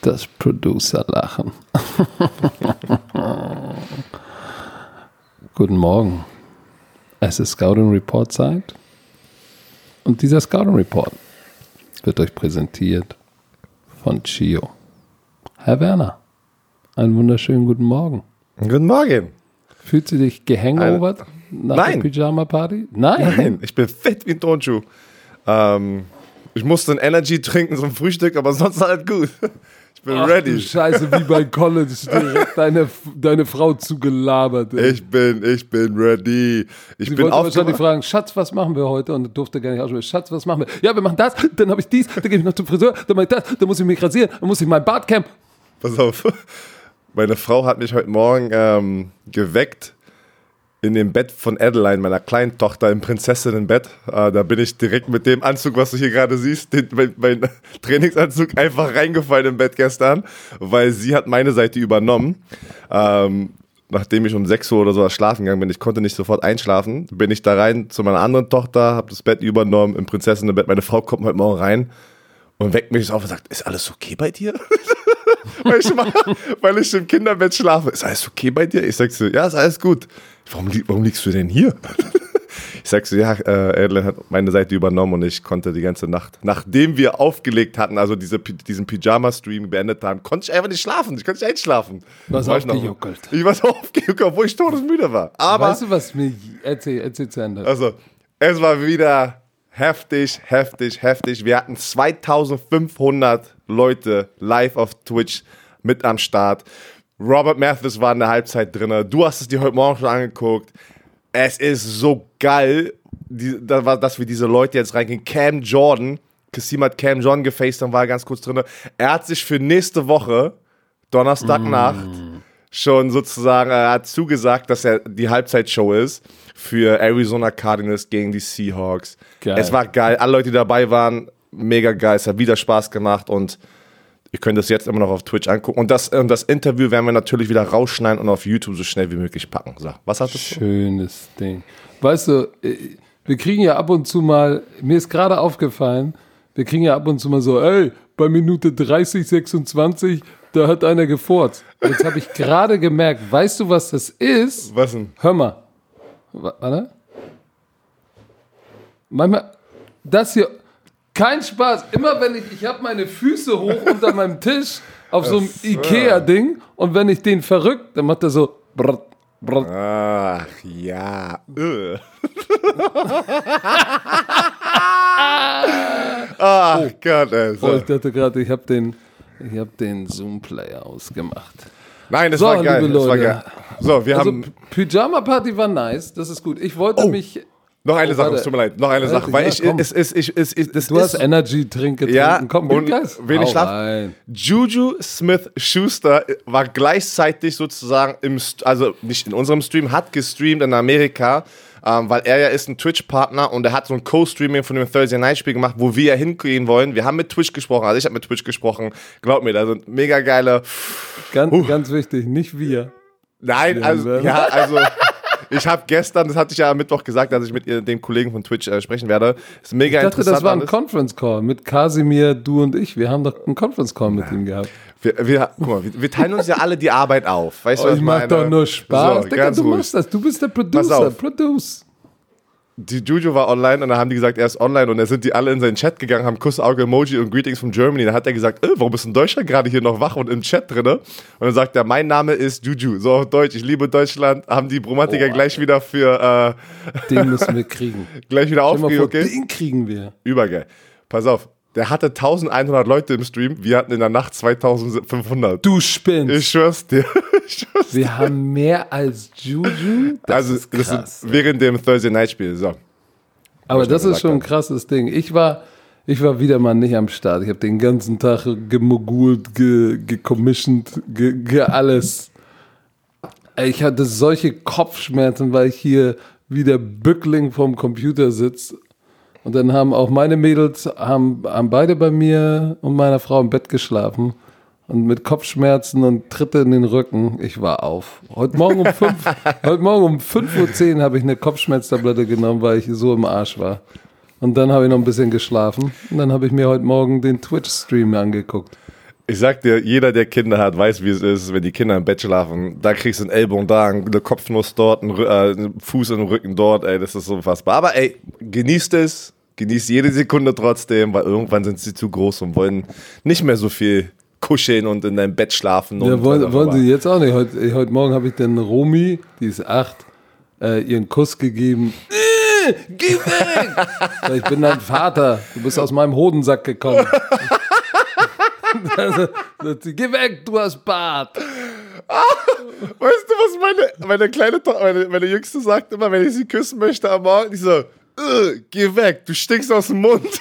Das Producer-Lachen. Guten Morgen. Es ist Scouting Report Zeit. Und dieser Scouting Report wird euch präsentiert von Chio. Herr Werner, einen wunderschönen guten Morgen. Guten Morgen. Fühlt sie dich gehangovert nach Nein. der Pyjama-Party? Nein. Nein, ich bin fett wie ein Turnschuh. Ähm, ich musste ein Energy trinken zum Frühstück, aber sonst alles gut. Ich bin Ach, Du ready. Scheiße, wie bei College direkt deine, deine Frau zugelabert. ey. Ich bin, ich bin ready. Ich Sie bin wollte wahrscheinlich fragen, Schatz, was machen wir heute? Und durfte gar nicht aussprechen. Schatz, was machen wir? Ja, wir machen das, dann habe ich dies, dann gehe ich noch zum Friseur, dann mache ich das, dann muss ich mich rasieren, dann muss ich mein Bart kämmen. Pass auf. Meine Frau hat mich heute Morgen ähm, geweckt in dem Bett von Adeline, meiner kleinen Tochter, im Prinzessinnenbett. Äh, da bin ich direkt mit dem Anzug, was du hier gerade siehst, den, mein, mein Trainingsanzug, einfach reingefallen im Bett gestern, weil sie hat meine Seite übernommen. Ähm, nachdem ich um 6 Uhr oder so schlafen gegangen bin, ich konnte nicht sofort einschlafen, bin ich da rein zu meiner anderen Tochter, habe das Bett übernommen, im Prinzessinnenbett. Meine Frau kommt heute Morgen rein und weckt mich auf und sagt, ist alles okay bei dir? weil, ich mal, weil ich im Kinderbett schlafe. Ist alles okay bei dir? Ich sag so, ja, ist alles gut. Warum, warum liegst du denn hier? Ich sag so, ja, äh, hat meine Seite übernommen und ich konnte die ganze Nacht, nachdem wir aufgelegt hatten, also diese, diesen Pyjama-Stream beendet haben, konnte ich einfach nicht schlafen. Ich konnte nicht einschlafen. Warst War ich noch- aufgejuckelt. Ich war so aufgejuckelt, obwohl ich todesmüde war. Aber, weißt du, was mir. Erzähl, erzähl zu Ende. also, es war wieder heftig, heftig, heftig. Wir hatten 2500 Leute live auf Twitch mit am Start. Robert Mathis war in der Halbzeit drin. Du hast es dir heute Morgen schon angeguckt. Es ist so geil, die, dass wir diese Leute jetzt reingehen. Cam Jordan, Kassim hat Cam Jordan gefaced und war ganz kurz drin. Er hat sich für nächste Woche, Donnerstagnacht, schon sozusagen, er hat zugesagt, dass er die Halbzeitshow ist für Arizona Cardinals gegen die Seahawks. Geil. Es war geil. Alle Leute, die dabei waren, mega geil. Es hat wieder Spaß gemacht und ihr könnt das jetzt immer noch auf Twitch angucken. Und das, und das Interview werden wir natürlich wieder rausschneiden und auf YouTube so schnell wie möglich packen. So, was hat das? Schönes Ding. Weißt du, äh, wir kriegen ja ab und zu mal, mir ist gerade aufgefallen, wir kriegen ja ab und zu mal so, ey, bei Minute 30, 26, da hat einer gefurzt. Jetzt habe ich gerade gemerkt, weißt du, was das ist? Was denn? Hör mal. Wa- Warte. Manchmal, das hier, kein Spaß. Immer wenn ich, ich habe meine Füße hoch unter meinem Tisch auf so einem Ikea-Ding und wenn ich den verrückt, dann macht er so, brrt, brrt. Ach ja. Ugh. Ach Gott, ey. So. Oh, ich dachte gerade, ich habe den, ich hab den Zoom-Player ausgemacht. Nein, das So, war geil. Das war geil. So, wir Also haben Pyjama-Party war nice, das ist gut. Ich wollte Oh. mich, noch eine Oh, Sache, es tut mir leid, noch eine Sache, weil ich, es ist, ich, es ist, das du hast Energy-Trink getrunken. Ja, Komm, und Glas. wenig Schlaf. Juju Smith Schuster war gleichzeitig sozusagen im, also nicht in unserem Stream, hat gestreamt in Amerika, ähm, weil er ja ist ein Twitch-Partner und er hat so ein Co-Streaming von dem Thursday Night Spiel gemacht, wo wir ja hingehen wollen. Wir haben mit Twitch gesprochen, also ich habe mit Twitch gesprochen. Glaub mir, da sind mega geile. Ganz, ganz wichtig, nicht wir. Nein, also ja, also ich habe gestern, das hatte ich ja am Mittwoch gesagt, dass ich mit ihr, dem Kollegen von Twitch äh, sprechen werde. Ist mega Ich dachte, interessant. das war ein alles. Conference Call mit Kasimir, du und ich. Wir haben doch einen Conference Call mit ihm gehabt. Wir, wir, guck mal, wir, wir teilen uns ja alle die Arbeit auf. Weißt du, Oh, was ich mach meine? doch nur Spaß. So, Digga, du ruhig. machst das. Du bist der Producer. Produce. Die Juju war online und dann haben die gesagt, er ist online und dann sind die alle in seinen Chat gegangen, haben Kuss, Auge, Emoji und Greetings from Germany. Dann hat er gesagt, äh, warum ist denn Deutschland gerade hier noch wach und im Chat drinne? Und dann sagt er, mein Name ist Juju. So auf Deutsch, ich liebe Deutschland. Haben die Bromatiker Boah. gleich wieder für, Den müssen wir kriegen. äh, gleich wieder aufgegeben, okay? Den kriegen wir. Übergeil. Pass auf, der hatte 1100 Leute im Stream, wir hatten in der Nacht 2500. Du spinnst. Ich schwör's dir. Ich schwör's dir. wir haben mehr als Juju. Das also, ist das krass. ist während dem Thursday Night Spiel. So. Aber das ist schon ein krasses Ding. Ich war, ich war wieder mal nicht am Start. Ich habe den ganzen Tag gemogult, ge, gecommissioned, ge, ge alles. Ich hatte solche Kopfschmerzen, weil ich hier wie der Bückling vom Computer sitze. Und dann haben auch meine Mädels, haben, haben beide bei mir und meiner Frau im Bett geschlafen. und mit Kopfschmerzen und Tritte in den Rücken. Ich war auf. Heute Morgen um 5 heute Morgen um 5.10 Uhr habe ich eine Kopfschmerztablette genommen, weil ich so im Arsch war. Und dann habe ich noch ein bisschen geschlafen. Und dann habe ich mir heute Morgen den Twitch-Stream angeguckt. Ich sag dir, jeder, der Kinder hat, weiß, wie es ist, wenn die Kinder im Bett schlafen. Da kriegst du einen Ellbogen da, eine Kopfnuss dort, einen, äh, einen Fuß im Rücken dort. Ey, das ist so unfassbar. Aber ey, genießt es. Genießt jede Sekunde trotzdem, weil irgendwann sind sie zu groß und wollen nicht mehr so viel kuscheln und in deinem Bett schlafen. Ja, wollen, was wollen sie jetzt auch nicht. Heute, heute Morgen habe ich den Romi, die ist acht, äh, ihren Kuss gegeben. Äh, geh weg! Ich bin dein Vater. Du bist aus meinem Hodensack gekommen. Also, Geh weg, du hast Bart. Weißt du, was meine, meine kleine meine, meine Jüngste sagt immer, wenn ich sie küssen möchte am Morgen, die so, "Äh, geh weg, du stinkst aus dem Mund.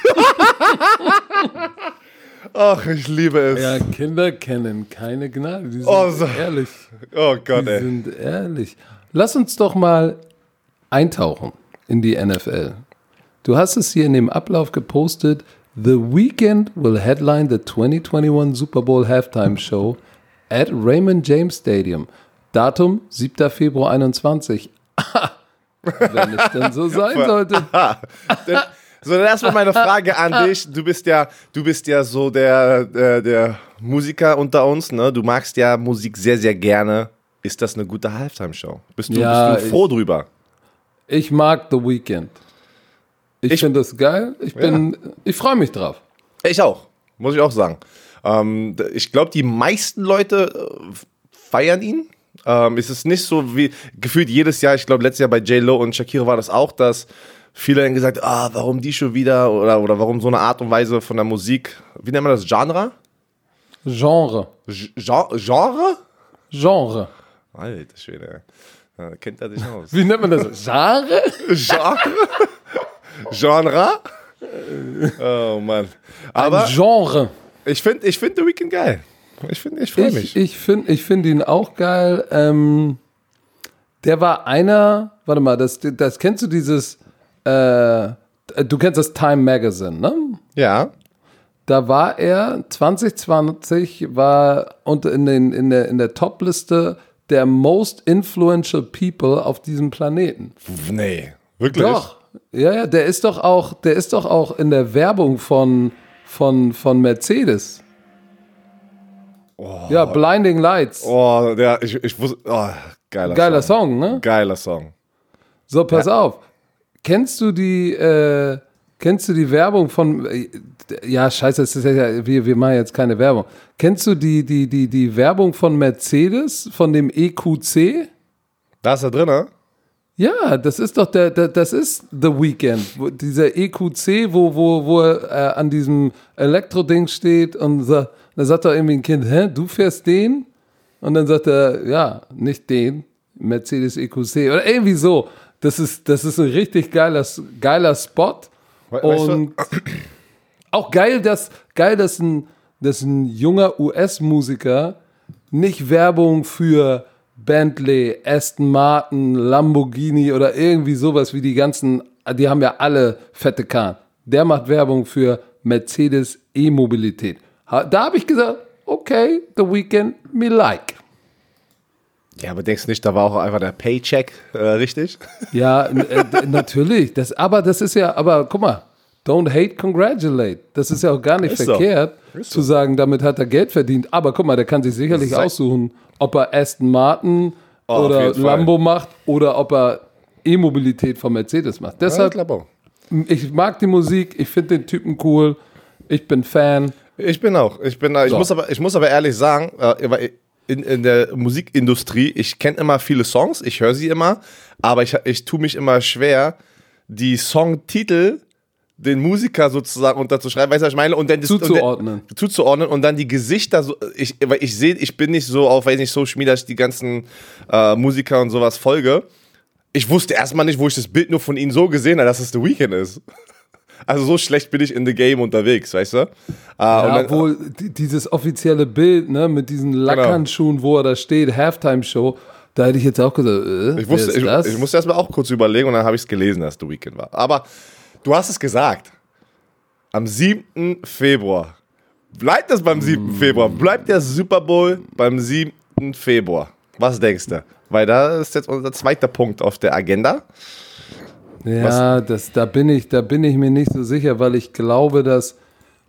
Ach, ich liebe es. Ja, Kinder kennen keine Gnade. Die sind Oh, so- ehrlich. Oh Gott, Die ey. sind ehrlich. Lass uns doch mal eintauchen in die NFL. Du hast es hier in dem Ablauf gepostet. The Weeknd will headline the 2021 Super Bowl Halftime Show at Raymond James Stadium. Datum 7. Februar 21. Wenn es denn so sein sollte. So, dann erstmal meine Frage an dich. Du bist ja, du bist ja so der, der, der Musiker unter uns, ne? Du magst ja Musik sehr, sehr gerne. Ist das eine gute Halftime-Show? Bist du, Ja, bist du froh drüber? Ich mag The Weeknd. Ich, Ich- finde das geil. Ich bin, ich freue mich drauf. Ich auch, muss ich auch sagen. Ähm, ich glaube, die meisten Leute äh, feiern ihn. Ähm, es ist nicht so wie gefühlt jedes Jahr, ich glaube, letztes Jahr bei J-Lo und Shakira war das auch, dass viele dann gesagt ah, warum die schon wieder oder, oder warum so eine Art und Weise von der Musik, wie nennt man das, Genre? Genre. Gen- Genre? Genre. Alter Schwede, ja, da kennt er sich aus. Wie nennt man das? Genre? Genre? Genre? Oh Mann. Aber Ein Genre. ich finde ich find The Weeknd geil. Ich finde, ich freue Ich, mich. ich finde ich find ihn auch geil. Ähm, der war einer, warte mal, das, das kennst du dieses, äh, du kennst das Time Magazine, ne? ja. Da war er 2020 war unter in, den, in der, in der Top-Liste der most influential people auf diesem Planeten. Nee, wirklich? Doch. Ja, ja, der ist doch auch, der ist doch auch in der Werbung von, von, von Mercedes. Ja, Blinding Lights. Oh, der, ich, ich wusste, oh, geiler, Geiler Song. Song, ne? Geiler Song. So, pass auf. Kennst du die, äh, kennst du die Werbung von, äh, ja, scheiße, das ist ja, wir, wir machen jetzt keine Werbung. Kennst du die, die, die, die Werbung von Mercedes, von dem EQC? Da ist er drin, ne? Ja, das ist doch der, der das ist The Weekend. Wo, dieser EQC, wo, wo, wo er äh, an diesem Elektroding steht und sa- da sagt doch irgendwie ein Kind, hä, du fährst den? Und dann sagt er, ja, nicht den, Mercedes EQC oder irgendwie so. Das ist, das ist ein richtig geiler, geiler Spot. We- weißt du- Und auch geil, dass, geil, dass ein, dass ein junger US-Musiker nicht Werbung für Bentley, Aston Martin, Lamborghini oder irgendwie sowas wie die ganzen, die haben ja alle fette Kahn. Der macht Werbung für Mercedes E-Mobilität. Da habe ich gesagt, okay, The Weekend, me like. Ja, aber denkst du nicht, da war auch einfach der Paycheck äh, richtig? Ja, äh, natürlich. Das, aber das ist ja, aber guck mal, don't hate, congratulate. Das ist ja auch gar nicht Ist so. verkehrt, Ist zu sagen, damit hat er Geld verdient. Aber guck mal, der kann sich sicherlich aussuchen, ob er Aston Martin Oh, oder jeden Fall. Lambo macht oder ob er E-Mobilität von Mercedes macht. Deshalb, glaube auch. ich mag die Musik, ich finde den Typen cool, ich bin Fan. Ich bin auch. Ich, bin, ich, So. muss aber, ich muss aber ehrlich sagen, äh, in, in der Musikindustrie, ich kenne immer viele Songs, ich höre sie immer, aber ich, ich tue mich immer schwer, die Songtitel den Musiker sozusagen unterzuschreiben, weißt du, was ich meine? Und dann das- Zuzuordnen. Und dann, zuzuordnen und dann die Gesichter so, ich, weil ich sehe, ich bin nicht so auf, weiß nicht, Social Media, dass ich die ganzen äh, Musiker und sowas folge. Ich wusste erstmal nicht, wo ich das Bild nur von ihnen so gesehen habe, dass es The Weeknd ist. Also so schlecht bin ich in the game unterwegs, weißt du? Äh, und Ja, dann- obwohl die- dieses offizielle Bild ne, mit diesen Lackhandschuhen, wo er da steht, Halftime-Show, da hätte ich jetzt auch gesagt, äh, Ich, wusste, ich, das? ich musste erstmal auch kurz überlegen und dann habe ich es gelesen, dass The Weekend war. Aber du hast es gesagt. Am 7. Februar Bleibt es beim 7. Februar? Bleibt der Super Bowl beim 7. Februar? Was denkst du? Weil da ist jetzt unser zweiter Punkt auf der Agenda. Ja, das, da, bin ich, da bin ich mir nicht so sicher, weil ich glaube, dass.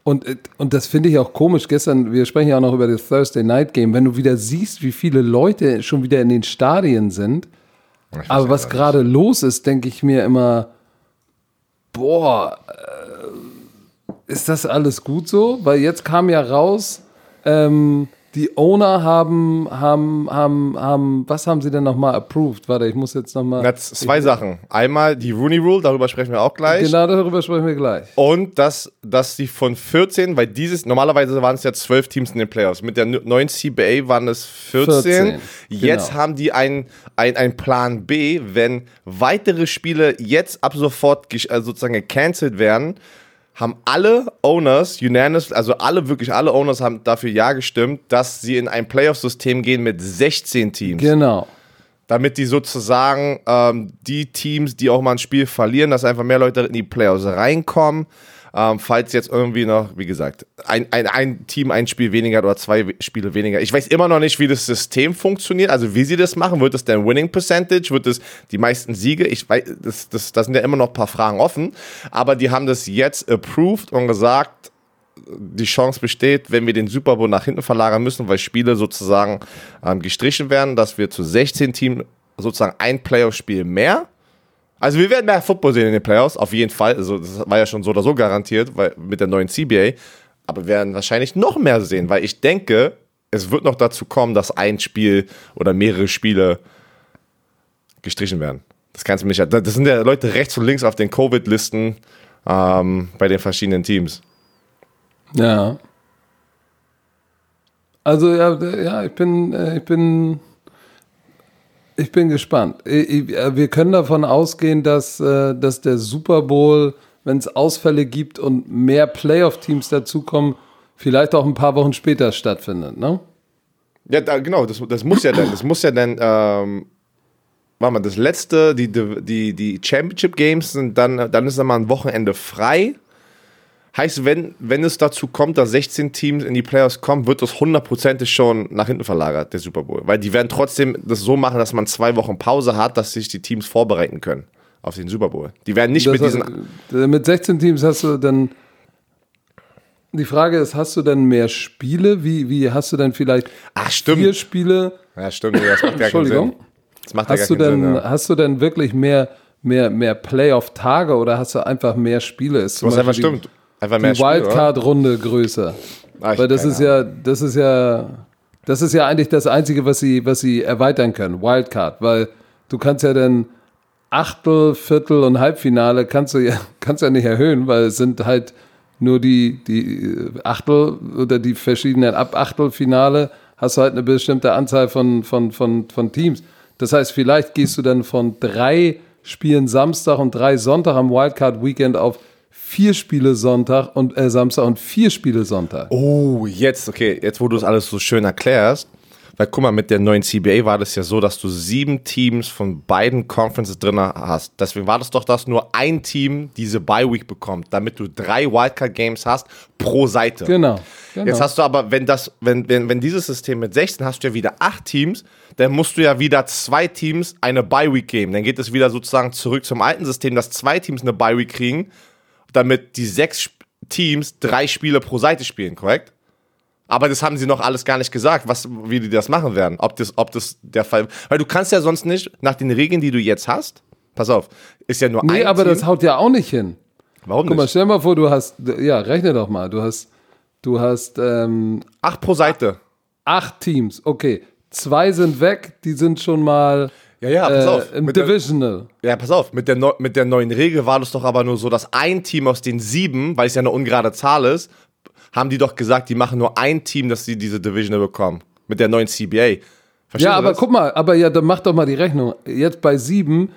Und, und das finde ich auch komisch. Gestern, wir sprechen ja auch noch über das Thursday Night Game, wenn du wieder siehst, wie viele Leute schon wieder in den Stadien sind. Aber was gerade los ist, denke ich mir immer, boah, äh, ist das alles gut so? Weil jetzt kam ja raus, ähm, die Owner haben, haben, haben, haben, was haben sie denn nochmal approved? Warte, ich muss jetzt nochmal. Zwei ich, Sachen. Einmal die Rooney Rule, darüber sprechen wir auch gleich. Genau, darüber sprechen wir gleich. Und dass, dass die von 14, weil dieses, normalerweise waren es ja 12 Teams in den Playoffs. Mit der neuen CBA waren es 14. 14 jetzt genau. haben die einen ein Plan B, wenn weitere Spiele jetzt ab sofort äh, sozusagen gecancelt werden haben alle Owners unanimous, also alle, wirklich alle Owners haben dafür Ja gestimmt, dass sie in ein Playoff-System gehen mit 16 Teams. Genau. Damit die sozusagen ähm, die Teams, die auch mal ein Spiel verlieren, dass einfach mehr Leute in die Playoffs reinkommen. Ähm, falls jetzt irgendwie noch, wie gesagt, ein, ein, ein Team ein Spiel weniger oder zwei Spiele weniger. Ich weiß immer noch nicht, wie das System funktioniert, also wie sie das machen. Wird es denn Winning Percentage? Wird es die meisten Siege? Ich weiß, das, das, das sind ja immer noch ein paar Fragen offen. Aber die haben das jetzt approved und gesagt, die Chance besteht, wenn wir den Super Bowl nach hinten verlagern müssen, weil Spiele sozusagen ähm, gestrichen werden, dass wir zu 16 Teams sozusagen ein Playoff-Spiel mehr also wir werden mehr Football sehen in den Playoffs, auf jeden Fall. Also das war ja schon so oder so garantiert, weil mit der neuen CBA. Aber wir werden wahrscheinlich noch mehr sehen, weil ich denke, es wird noch dazu kommen, dass ein Spiel oder mehrere Spiele gestrichen werden. Das kannst du nicht. Das sind ja Leute rechts und links auf den Covid-Listen ähm, bei den verschiedenen Teams. Ja. Also ja, ja, ich bin, äh, ich bin ich bin gespannt. Äh, wir können davon ausgehen, dass, äh, dass der Super Bowl, wenn es Ausfälle gibt und mehr Playoff-Teams dazukommen, vielleicht auch ein paar Wochen später stattfindet, ne? Ja, da, genau, das, das muss ja dann, das muss ja dann, ähm, warte mal, das letzte, die, die, die Championship Games sind dann, dann ist dann mal ein Wochenende frei Heißt, wenn, wenn es dazu kommt, dass 16 Teams in die Playoffs kommen, wird das hundertprozentig schon nach hinten verlagert, der Super Bowl. Weil die werden trotzdem das so machen, dass man zwei Wochen Pause hat, dass sich die Teams vorbereiten können auf den Super Bowl. Die werden nicht das mit diesen. Mit 16 Teams hast du dann. Die Frage ist, hast du denn mehr Spiele? Wie, wie hast du denn vielleicht Ach, stimmt. vier Spiele? Ja, stimmt. Das macht ja Entschuldigung. Sinn. Das macht hast, ja du denn, Sinn, ja. hast du denn wirklich mehr, mehr, mehr Playoff-Tage oder hast du einfach mehr Spiele? Ist zum Was einfach stimmt. Einfach mehr die Wildcard-Runde größer. Ach, Weil das ist ja, das ist ja, das ist ja eigentlich das Einzige, was sie, was sie erweitern können. Wildcard, weil du kannst ja dann Achtel, Viertel und Halbfinale kannst du ja, kannst ja nicht erhöhen, weil es sind halt nur die, die Achtel oder die verschiedenen Ab-Achtelfinale hast du halt eine bestimmte Anzahl von, von, von, von Teams. Das heißt, vielleicht gehst du dann von drei Spielen Samstag und drei Sonntag am Wildcard Weekend auf vier Spiele Sonntag und äh, Samstag und vier Spiele Sonntag. Oh, jetzt, okay, jetzt wo du es alles so schön erklärst, weil guck mal, mit der neuen CBA war das ja so, dass du sieben Teams von beiden Conferences drin hast. Deswegen war das doch, dass nur ein Team diese Bye Week bekommt, damit du drei Wildcard Games hast pro Seite. Genau. genau. Jetzt hast du aber, wenn das, wenn, wenn, wenn dieses System mit 16 hast du ja wieder acht Teams, dann musst du ja wieder zwei Teams eine Bye Week geben. Dann geht es wieder sozusagen zurück zum alten System, dass zwei Teams eine Bye Week kriegen damit die sechs Teams drei Spiele pro Seite spielen, korrekt? Aber das haben sie noch alles gar nicht gesagt, was, wie die das machen werden. Ob das, ob das der Fall. Weil du kannst ja sonst nicht, nach den Regeln, die du jetzt hast, pass auf, ist ja nur nee, ein. Nee, aber Team. das haut ja auch nicht hin. Warum nicht? Guck mal, stell mal vor, du hast, ja, rechne doch mal, du hast, du hast, ähm, Acht pro Seite. Acht Teams, okay. Zwei sind weg, die sind schon mal ja, ja, pass äh, auf. Im mit Divisional. Der, ja, pass auf. Mit der, mit der neuen Regel war das doch aber nur so, dass ein Team aus den sieben, weil es ja eine ungerade Zahl ist, haben die doch gesagt, die machen nur ein Team, dass sie diese Divisional bekommen. Mit der neuen CBA. Verstehst ja, aber das? guck mal, aber ja, dann mach doch mal die Rechnung. Jetzt bei sieben,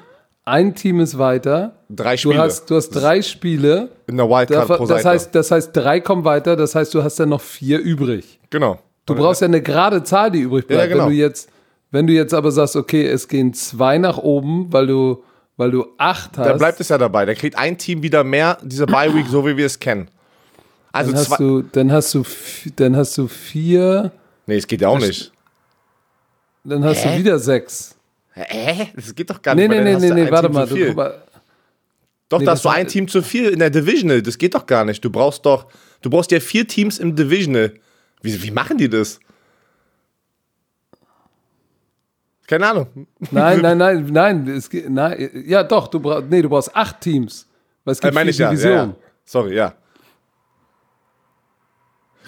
ein Team ist weiter. Drei Spiele. Du hast, du hast drei Spiele. In der Wildcard da, pro das Heißt, das heißt, drei kommen weiter, das heißt, du hast dann noch vier übrig. Genau. Du brauchst ja eine gerade Zahl, die übrig bleibt. Ja, genau. Wenn du jetzt wenn du jetzt aber sagst, okay, es gehen zwei nach oben, weil du, weil du acht hast. Dann bleibt es ja dabei. Da kriegt ein Team wieder mehr diese Bye Week, so wie wir es kennen. Also dann, hast du, dann, hast du, dann hast du vier, Nee, es geht ja auch nicht. dann hast Hä? du wieder sechs. Hä? Das geht doch gar Nee, nicht. nee, dann nee, nee, ein nee, warte mal, du, mal. Doch, Nee, da das hast du war- ein Team zu viel in der Divisional. Das geht doch gar nicht. Du brauchst doch, du brauchst ja vier Teams im Divisional. Wie, wie machen die das? Keine Ahnung. Nein, nein, nein, nein, es, nein, ja doch, du brauchst, nee, du braust acht Teams, weil es Äh, gibt meine vier ich ja, ja, ja. Sorry, ja.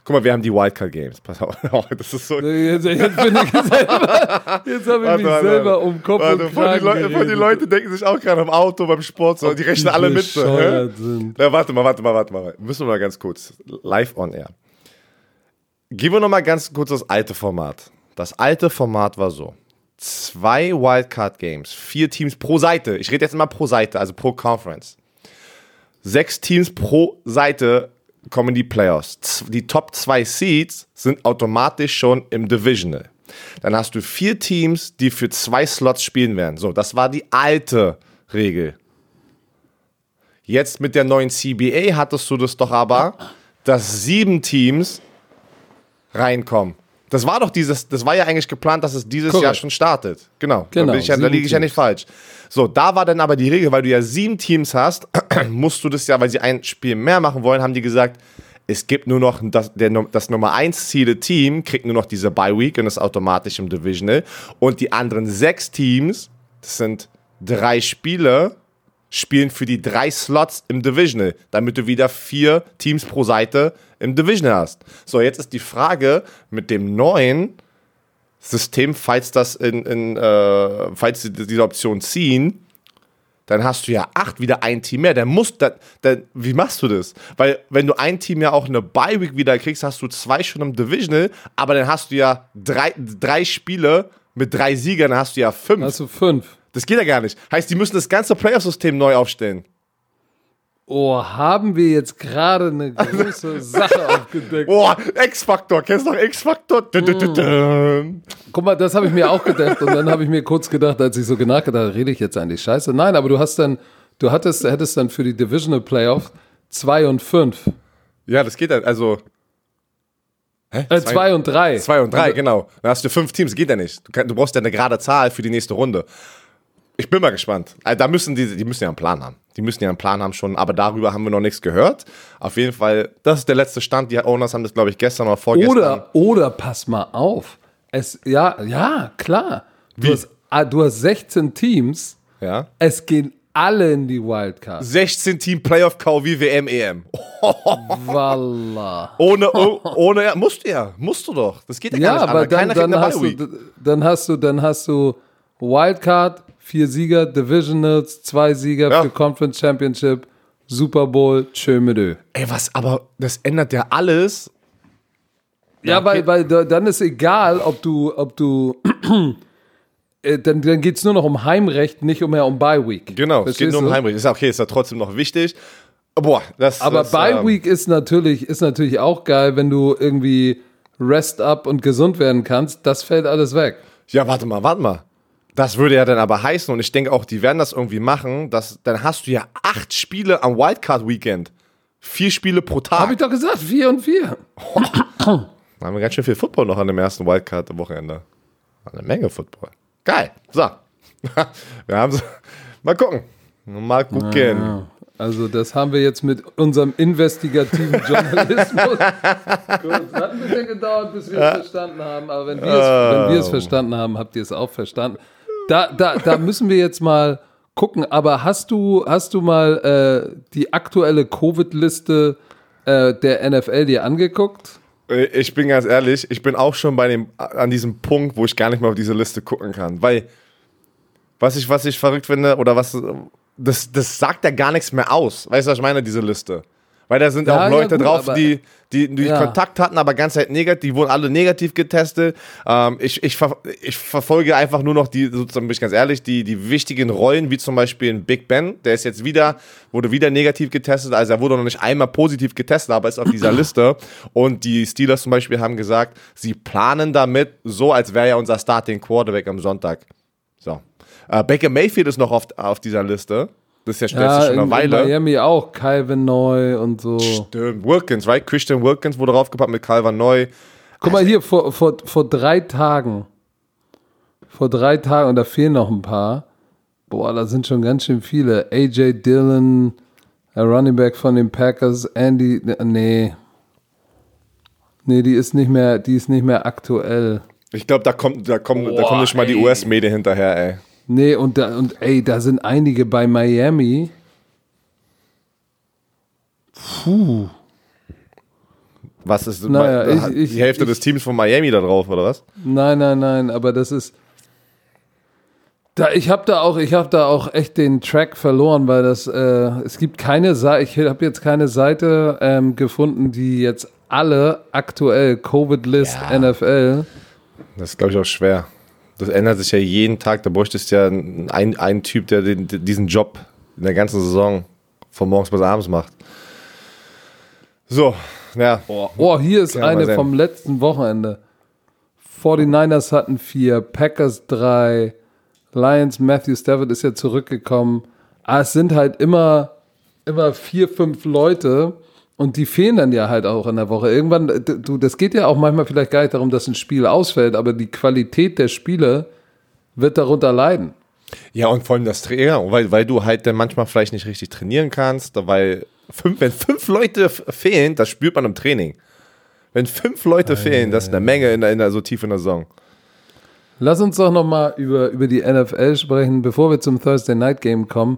Guck mal, wir haben die Wildcard Games. Pass auf. Das ist so. Jetzt, jetzt bin ich selber, jetzt habe ich mich selber um Kopf warte, und voll die, Kragen Leute, voll die. Leute denken sich auch gerade im Auto, beim Sport, so, die rechnen die alle mit. So, sind. Ja, warte mal, warte mal, warte mal. Müssen wir mal ganz kurz. Live on air. Gehen wir noch mal ganz kurz das alte Format. Das alte Format war so. Zwei Wildcard-Games, vier Teams pro Seite. Ich rede jetzt immer pro Seite, also pro Conference. Sechs Teams pro Seite kommen in die Playoffs. Die Top zwei Seeds sind automatisch schon im Divisional. Dann hast du vier Teams, die für zwei Slots spielen werden. So, das war die alte Regel. Jetzt mit der neuen CBA hattest du das doch aber, dass sieben Teams reinkommen. Das war doch dieses, das war ja eigentlich geplant, dass es dieses Korrekt. Jahr schon startet. Genau. Genau, Da, ja, da liege ich ja nicht falsch. So, da war dann aber die Regel, weil du ja sieben Teams hast, musst du das ja, weil sie ein Spiel mehr machen wollen, haben die gesagt, es gibt nur noch das, der, das Nummer 1 Ziele Team, kriegt nur noch diese Bye Week und ist automatisch im Divisional. Und die anderen sechs Teams, das sind drei Spiele, spielen für die drei Slots im Divisional, damit du wieder vier Teams pro Seite im Divisional hast. So, jetzt ist die Frage mit dem neuen System, falls das in, in äh, falls sie diese Option ziehen, dann hast du ja acht wieder ein Team mehr. Dann musst dann, dann, wie machst du das? Weil wenn du ein Team ja auch eine Bye Week wieder kriegst, hast du zwei schon im Divisional, aber dann hast du ja drei, drei Spiele mit drei Siegern, dann hast du ja fünf. Hast du fünf. Das geht ja gar nicht. Heißt, die müssen das ganze Playoff-System neu aufstellen. Oh, haben wir jetzt gerade eine große Sache aufgedeckt. Boah, X-Factor. Kennst du noch dun, dun. Guck mal, das habe ich mir auch gedacht und dann habe ich mir kurz gedacht, als ich so nachgedacht habe, rede ich jetzt eigentlich scheiße? Nein, aber du hast dann, du hattest, hättest dann für die Divisional Playoff zwei und fünf. Ja, das geht dann. Also. Hä? Äh, zwei und drei. Zwei und drei, genau. Dann hast du fünf Teams, geht ja nicht. Du, kann, du brauchst ja eine gerade Zahl für die nächste Runde. Ich bin mal gespannt. Also da müssen die, die müssen ja einen Plan haben. Die müssen ja einen Plan haben schon, aber darüber haben wir noch nichts gehört. Auf jeden Fall, das ist der letzte Stand. Die Owners haben das, glaube ich, gestern oder vorgestern. Oder, oder pass mal auf. Es, ja, ja, klar. Du Wie? hast, ah, du hast 16 Teams. Ja. Es gehen alle in die Wildcard. 16 Team Playoff KW WM EM. Voila. Ohne, oh, ohne, musst du ja, musst du doch. Das geht ja, Ja, gar nicht aber dann, Keiner dann, hast du, dann hast du, dann hast du Wildcard, vier Sieger, Divisionals, zwei Sieger Ja. für Conference Championship, Super Bowl, tschö mit Ö. Ey, was, aber das ändert ja alles. Ja, okay. weil, weil da- dann ist egal, ob du, ob du, äh, dann, dann geht es nur noch um Heimrecht, nicht mehr um Bye Week. Genau, es geht Verstehst nur um du? Heimrecht. Ist ja okay, ist ja trotzdem noch wichtig. Boah, das Aber das, Bye ähm, Week ist natürlich, ist natürlich auch geil, wenn du irgendwie rest up und gesund werden kannst. Das fällt alles weg. Ja, warte mal, warte mal. Das würde ja dann aber heißen, und ich denke auch, die werden das irgendwie machen, dass, dann hast du ja acht Spiele am Wildcard-Weekend. Vier Spiele pro Tag. Hab ich doch gesagt, vier und vier. Da haben wir ganz schön viel Football noch an dem ersten Wildcard-Wochenende. Eine Menge Football. Geil. So. wir haben so. Mal gucken. Mal gucken. Also das haben wir jetzt mit unserem investigativen Journalismus. Gut, es hat ein bisschen gedauert, bis wir es verstanden haben, aber wenn wir es, wenn wir es verstanden haben, habt ihr es auch verstanden. Da, da, da müssen wir jetzt mal gucken. Aber hast du, hast du mal äh, die aktuelle Covid-Liste äh, der NFL dir angeguckt? Äh, Ich bin ganz ehrlich, ich bin auch schon bei dem, an diesem Punkt, wo ich gar nicht mehr auf diese Liste gucken kann. Weil, was ich, was ich verrückt finde, oder was, das, das sagt ja gar nichts mehr aus. Weißt du, was ich meine, diese Liste? Weil da sind Ja, auch ja, Leute gut, drauf, die, die, die Ja. Kontakt hatten, aber ganz halt negativ, die wurden alle negativ getestet. Ähm, ich, ich, ver, ich verfolge einfach nur noch die, sozusagen bin ich ganz ehrlich, die, die wichtigen Rollen, wie zum Beispiel ein Big Ben, der ist jetzt wieder, wurde wieder negativ getestet, also er wurde noch nicht einmal positiv getestet, aber ist auf dieser Liste. Und die Steelers zum Beispiel haben gesagt, sie planen damit so, als wäre ja unser Starting Quarterback am Sonntag. So. Äh, Baker Mayfield ist noch auf, auf dieser Liste. Das ist ja, ja schon eine in, Weile. In Miami auch, Calvin Neu und so. Stimmt, Wilkins, right? Christian Wilkins wurde draufgepackt mit Calvin Neu. Guck mal hier, vor, vor, vor drei Tagen, vor drei Tagen, und da fehlen noch ein paar, boah, da sind schon ganz schön viele. AJ Dillon, Running Back von den Packers, Andy, nee. Nee, die ist nicht mehr, die ist nicht mehr aktuell. Ich glaube, da kommt, da kommt, Boah, da kommt nicht mal ey. die US-Medien hinterher, ey. Nee, und da, und ey, da sind einige bei Miami. Puh. Was ist naja, ich, ich, die Hälfte ich, des Teams von Miami da drauf, oder was? Nein, nein, nein, aber das ist. Da, ich habe da auch, ich habe da auch echt den Track verloren, weil das, äh, es gibt keine Seite, ich habe jetzt keine Seite ähm, gefunden, die jetzt alle aktuell Covid-List ja. NFL. Das ist, glaube ich, auch schwer. Das ändert sich ja jeden Tag. Da bräuchtest du ja einen, einen Typ, der den, diesen Job in der ganzen Saison von morgens bis abends macht. So, ja. Oh, oh hier ist eine vom letzten Wochenende. 49ers hatten vier, Packers drei, Lions, Matthew Stafford ist ja zurückgekommen. Aber ah, es sind halt immer, immer vier, fünf Leute und die fehlen dann ja halt auch in der Woche. Irgendwann, du, das geht ja auch manchmal vielleicht gar nicht darum, dass ein Spiel ausfällt, aber die Qualität der Spiele wird darunter leiden. Ja, und vor allem das Training, weil, weil du halt dann manchmal vielleicht nicht richtig trainieren kannst, weil fünf, wenn fünf Leute fehlen, das spürt man im Training. Wenn fünf Leute äh, fehlen, das ist eine Menge in der, in der, so tief in der Saison. Lass uns doch nochmal über, über die NFL sprechen, bevor wir zum Thursday Night Game kommen,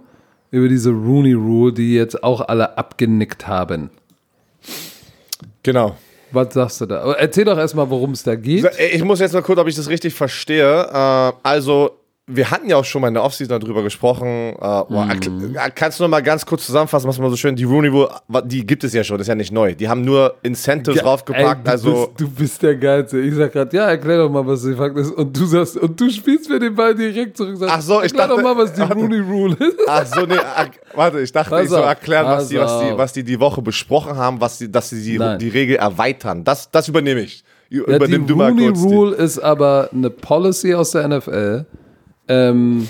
über diese Rooney Rule, die jetzt auch alle abgenickt haben. Genau. Was sagst du da? Erzähl doch erstmal, worum es da geht. Ich muss jetzt mal kurz, ob ich das richtig verstehe. Äh, also, wir hatten ja auch schon mal in der Offseason darüber gesprochen. Äh, mhm. Kannst du noch mal ganz kurz zusammenfassen, was man so schön, die Rooney Rule, die gibt es ja schon, das ist ja nicht neu. Die haben nur Incentives Ge draufgepackt. Ey, du, also bist, du bist der Geilste. Ich sag gerade, ja, erklär doch mal, was die Fakt ist. Und du sagst, und du spielst mir den Ball direkt zurück. Sagst, ach so, ich erklär dachte, doch mal, was die Rooney Rule ist. Ach so, nee, warte, ich dachte, pass ich soll erklären, was die, was, die, was die die Woche besprochen haben, was die, dass sie die, die Regel erweitern. Das, das übernehme ich. Übernimm ja, die Rooney Rule ist aber eine Policy aus der NFL ähm,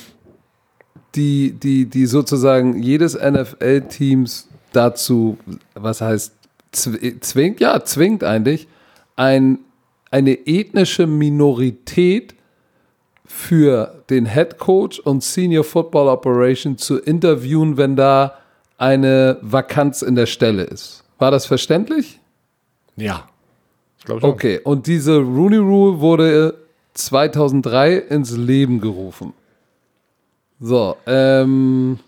die, die, die sozusagen jedes NFL-Teams dazu, was heißt, zwingt, ja, zwingt eigentlich, ein, eine ethnische Minorität für den Head Coach und Senior Football Operation zu interviewen, wenn da eine Vakanz in der Stelle ist. War das verständlich? Ja. Ich. Okay, und diese Rooney Rule wurde 2003 ins Leben gerufen. So, ähm.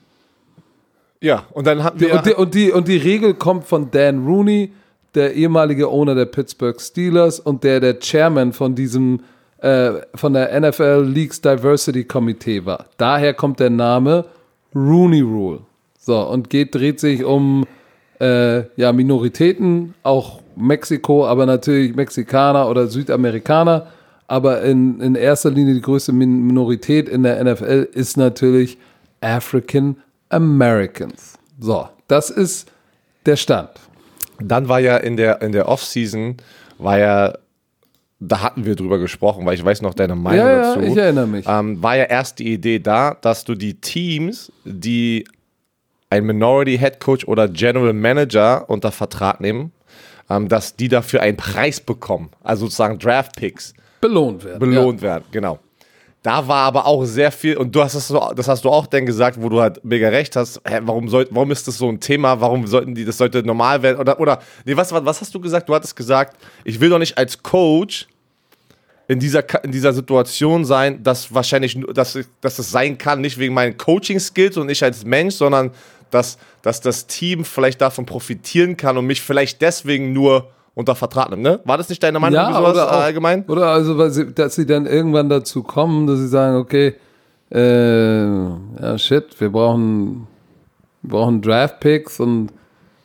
Ja, und dann hatten wir. Und die, und, die, und die Regel kommt von Dan Rooney, der ehemalige Owner der Pittsburgh Steelers und der der Chairman von diesem, äh, von der NFL Leagues Diversity Committee war. Daher kommt der Name Rooney Rule. So, und geht, dreht sich um äh, ja, Minoritäten, auch Mexiko, aber natürlich Mexikaner oder Südamerikaner aber in, in erster Linie die größte Minorität in der NFL ist natürlich African Americans. So, das ist der Stand. Dann war ja in der, in der Offseason, war ja, da hatten wir drüber gesprochen, weil ich weiß noch deine Meinung ja, dazu. Ja, ich erinnere mich. Ähm, war ja erst die Idee da, dass du die Teams, die ein Minority Head Coach oder General Manager unter Vertrag nehmen, ähm, dass die dafür einen Preis bekommen, also sozusagen Draft Picks belohnt werden. Belohnt ja. werden, genau. Da war aber auch sehr viel, und du hast das, so, das hast du auch dann gesagt, wo du halt mega recht hast, hä, warum, soll, warum ist das so ein Thema, warum sollten die, das sollte normal werden, oder, oder nee, was, was hast du gesagt? Du hattest gesagt, ich will doch nicht als Coach in dieser, in dieser Situation sein, dass wahrscheinlich, dass, dass es sein kann, nicht wegen meinen Coaching-Skills und ich als Mensch, sondern dass, dass das Team vielleicht davon profitieren kann und mich vielleicht deswegen nur unter Vertrag nimmt, ne? War das nicht deine Meinung ja, oder auch, allgemein? Oder also, weil sie, dass sie dann irgendwann dazu kommen, dass sie sagen, okay, äh, ja shit, wir brauchen, wir brauchen Draft-Picks und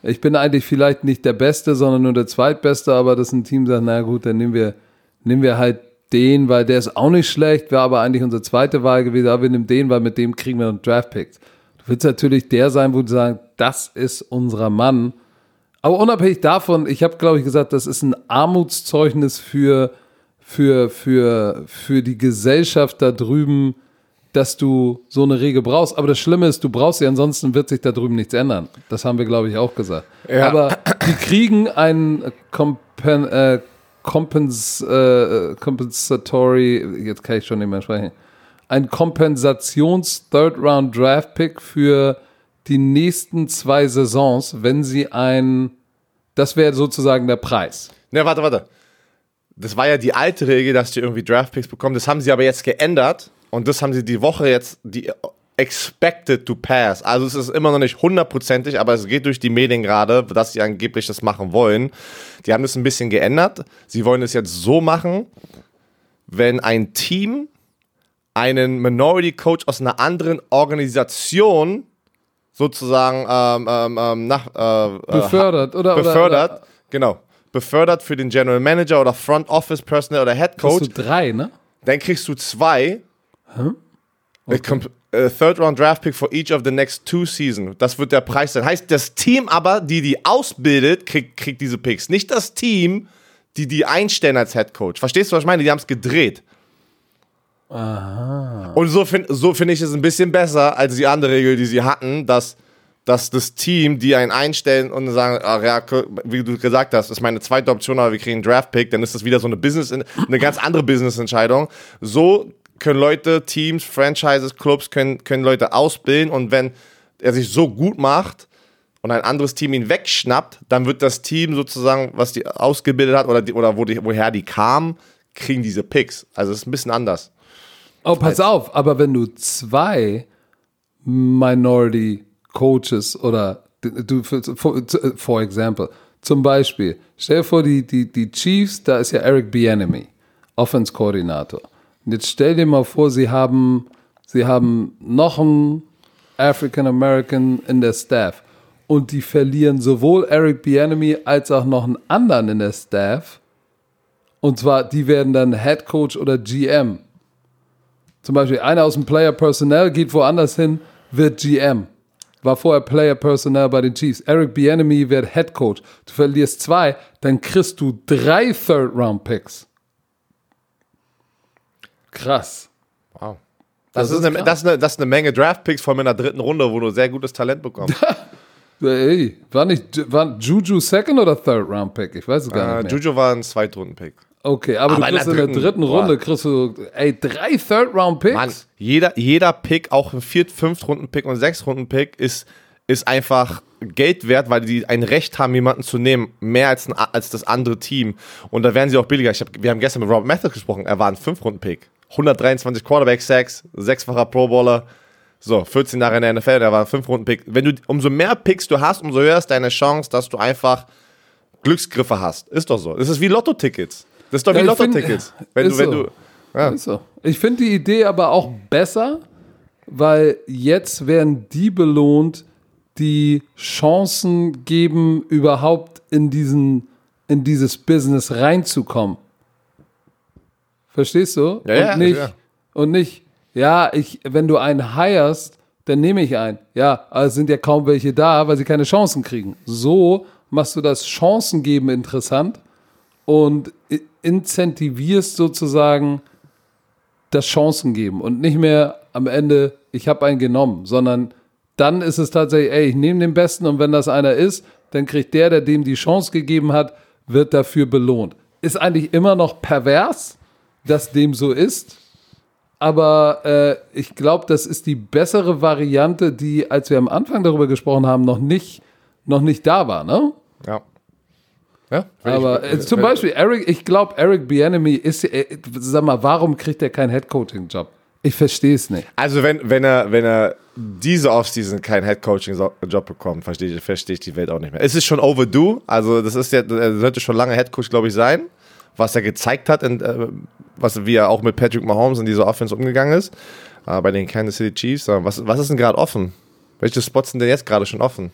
ich bin eigentlich vielleicht nicht der Beste, sondern nur der Zweitbeste, aber das ist ein Team, sagt, na gut, dann nehmen wir, nehmen wir halt den, weil der ist auch nicht schlecht, wäre aber eigentlich unsere zweite Wahl gewesen, aber wir nehmen den, weil mit dem kriegen wir noch Draft-Picks. Du willst natürlich der sein, wo du sagst, das ist unser Mann, aber unabhängig davon, ich habe, glaube ich, gesagt, das ist ein Armutszeugnis für, für, für, für die Gesellschaft da drüben dass du so eine Regel brauchst. Aber das Schlimme ist, du brauchst sie, ansonsten wird sich da drüben nichts ändern. Das haben wir, glaube ich, auch gesagt. Ja. Aber die kriegen ein Kompen, äh, Kompens, äh, Compensatory, jetzt kann ich schon nicht mehr sprechen, ein Kompensations-Third-Round-Draft-Pick für die nächsten zwei Saisons, wenn sie ein, das wäre sozusagen der Preis. Ne, warte, warte. Das war ja die alte Regel, dass die irgendwie Draftpicks bekommen. Das haben sie aber jetzt geändert und das haben sie die Woche jetzt die expected to pass. Also es ist immer noch nicht hundertprozentig, aber es geht durch die Medien gerade, dass sie angeblich das machen wollen. Die haben das ein bisschen geändert. Sie wollen es jetzt so machen, wenn ein Team einen Minority Coach aus einer anderen Organisation sozusagen ähm, ähm, ähm, nach, äh, Befördert, oder? befördert, Oder, genau, befördert für den General Manager oder Front Office Personnel oder Head oder, Coach, hast du drei, ne? dann kriegst du zwei. A comp- a third round draft pick for each of the next two seasons. Das wird der Preis sein. Heißt, das Team aber, die die ausbildet, kriegt, kriegt diese Picks. Nicht das Team, die die einstellen als Head Coach. Verstehst du, was ich meine? Die haben es gedreht. Und so finde so find ich es ein bisschen besser als die andere Regel, die sie hatten, dass, dass das Team, die einen einstellen und sagen, ach ja, wie du gesagt hast, ist meine zweite Option, aber wir kriegen einen Draft-Pick, dann ist das wieder so eine Business, eine ganz andere Business-Entscheidung. So können Leute, Teams, Franchises, Clubs können, können Leute ausbilden und wenn er sich so gut macht und ein anderes Team ihn wegschnappt, dann wird das Team sozusagen, was die ausgebildet hat oder, die, oder wo die, woher die kamen, kriegen diese Picks. Also es ist ein bisschen anders. Oh, pass auf, aber wenn du zwei Minority Coaches oder du, for, for example, zum Beispiel, stell dir vor, die, die, die Chiefs, da ist ja Eric Bieniemy, Offense-Koordinator. Und jetzt stell dir mal vor, sie haben, sie haben noch einen African American in der Staff und die verlieren sowohl Eric Bieniemy als auch noch einen anderen in der Staff. Und zwar, die werden dann Head Coach oder GM. Zum Beispiel einer aus dem Player Personnel geht woanders hin, wird GM. War vorher Player Personnel bei den Chiefs. Eric Bieniemy wird Head Coach. Du verlierst zwei, dann kriegst du drei Third Round Picks. Krass. Wow. Das, Das ist eine, das, ist eine, das ist eine Menge Draft-Picks vor allem in der dritten Runde, wo du sehr gutes Talent bekommst. Ey, war nicht war Juju Second oder Third Round Pick? Ich weiß es gar äh, nicht mehr. Juju war ein Zweitrunden-Pick. Okay, aber, Aber du in kriegst der in der dritten- dritten boah. Runde kriegst du ey drei Third Round Picks. Mann, jeder, jeder Pick, auch ein Viert-, Fünft-Runden-Pick und Sechs-Runden-Pick, ist, ist einfach Geld wert, weil die ein Recht haben, jemanden zu nehmen, mehr als, ein, als das andere Team. Und da werden sie auch billiger. Ich hab, wir haben gestern mit Robert Matthews gesprochen, er war ein Fünf-Runden-Pick. 123 Quarterback-Sacks, sechsfacher Pro-Bowler. So, 14 Jahre in der NFL, der war ein Fünf-Runden-Pick. Wenn du, umso mehr Picks du hast, umso höher ist deine Chance, dass du einfach Glücksgriffe hast. Ist doch so. Das ist wie Lotto-Tickets. Das ist doch wie Ja, Lotto-Tickets. Wenn du, wenn so. du, ja. So. Ich finde die Idee aber auch besser, weil jetzt werden die belohnt, die Chancen geben, überhaupt in diesen in dieses Business reinzukommen. Verstehst du? Ja, ja, und nicht ja. und nicht ja, ich wenn du einen hirest, dann nehme ich einen. Ja, aber es sind ja kaum welche da, weil sie keine Chancen kriegen. So machst du das Chancen geben interessant und incentivierst sozusagen das Chancen geben und nicht mehr am Ende, ich habe einen genommen, sondern dann ist es tatsächlich, ey, ich nehme den Besten und wenn das einer ist, dann kriegt der, der dem die Chance gegeben hat, wird dafür belohnt. Ist eigentlich immer noch pervers, dass dem so ist, aber äh, ich glaube, das ist die bessere Variante, die, als wir am Anfang darüber gesprochen haben, noch nicht, noch nicht da war, ne? Ja. Ja, Aber äh, zum Beispiel, Eric, ich glaube, Eric Bieniemy ist, äh, sag mal, warum kriegt er keinen Headcoaching-Job? Ich verstehe es nicht. Also wenn, wenn er, wenn er diese Offseason keinen Headcoaching-Job bekommt, verstehe ich, verstehe ich die Welt auch nicht mehr. Es ist schon overdue, also das ist ja, er sollte schon lange Headcoach, glaube ich, sein, was er gezeigt hat, und, äh, was, wie er auch mit Patrick Mahomes in dieser Offense umgegangen ist, äh, bei den Kansas City Chiefs. Äh, Was, was ist denn gerade offen? Welche Spots sind denn jetzt gerade schon offen?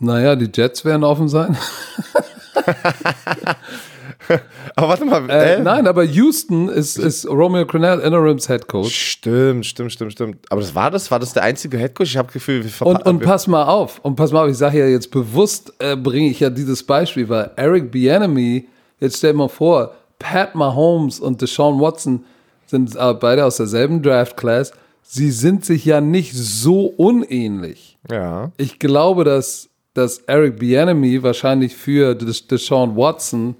Naja, die Jets werden offen sein. Aber warte mal, Äh, äh, nein, aber Houston ist, ist Romeo Crennel Interims Headcoach. Stimmt, stimmt, stimmt, stimmt. Aber das war das? War das der einzige Headcoach? Ich habe das Gefühl, wir verpa- Und, und pass mal auf, und pass mal auf, ich sage ja jetzt bewusst, äh, bringe ich ja dieses Beispiel, weil Eric Bieniemy, jetzt stell dir mal vor, Pat Mahomes und Deshaun Watson sind äh, beide aus derselben Draft Class. Sie sind sich ja nicht so unähnlich. Ja. Ich glaube, dass, dass Eric Bieniemy wahrscheinlich für Deshaun Watson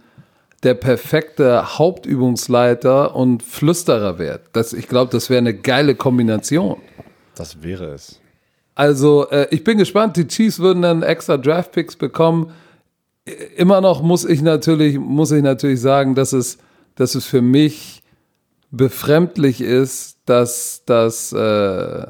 der perfekte Hauptübungsleiter und Flüsterer wird. Das, ich glaube, das wäre eine geile Kombination. Das wäre es. Also, äh, ich bin gespannt. Die Chiefs würden dann extra Draft-Picks bekommen. Immer noch muss ich natürlich, muss ich natürlich sagen, dass es, dass es für mich befremdlich ist, dass das äh,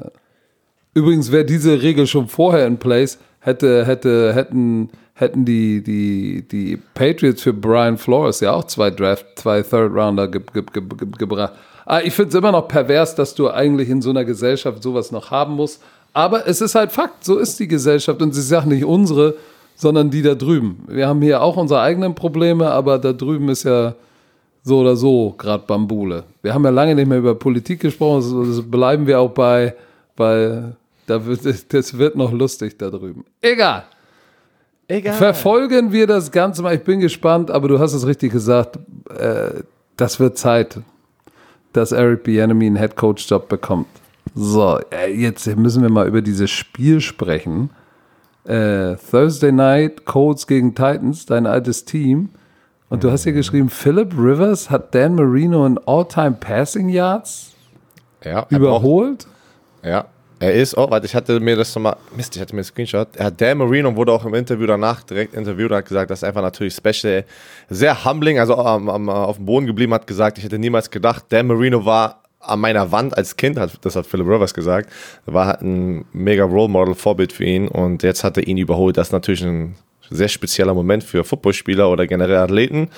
übrigens wäre diese Regel schon vorher in place, hätte, hätte, hätten, hätten die, die, die Patriots für Brian Flores ja auch zwei Draft, zwei Third Rounder ge, ge, ge, gebracht. Ah, ich finde es immer noch pervers, dass du eigentlich in so einer Gesellschaft sowas noch haben musst. Aber es ist halt Fakt, so ist die Gesellschaft und sie sagt nicht unsere, sondern die da drüben. Wir haben hier auch unsere eigenen Probleme, aber da drüben ist ja so oder so gerade Bambule. Wir haben ja lange nicht mehr über Politik gesprochen, das bleiben wir auch bei, weil da wird, das wird noch lustig da drüben. Egal. Egal. Verfolgen wir das Ganze mal. Ich bin gespannt, aber du hast es richtig gesagt. Äh, das wird Zeit, dass Eric Bieniemy einen Headcoach-Job bekommt. So, äh, jetzt müssen wir mal über dieses Spiel sprechen. Äh, Thursday Night, Colts gegen Titans, dein altes Team. Und du hast hier geschrieben, Philip Rivers hat Dan Marino in All-Time Passing Yards Ja, überholt. Ja. Er ist, oh, warte, ich hatte mir das nochmal, Mist, ich hatte mir einen Screenshot. Er hat Dan Marino wurde auch im Interview danach direkt interviewt und hat gesagt, das ist einfach natürlich special, sehr humbling, also am, am, auf dem Boden geblieben, hat gesagt, ich hätte niemals gedacht, Dan Marino war an meiner Wand als Kind, hat, das hat Philip Rivers gesagt, war halt ein mega Role Model, Vorbild für ihn und jetzt hat er ihn überholt. Das ist natürlich ein sehr spezieller Moment für Footballspieler oder generell Athleten.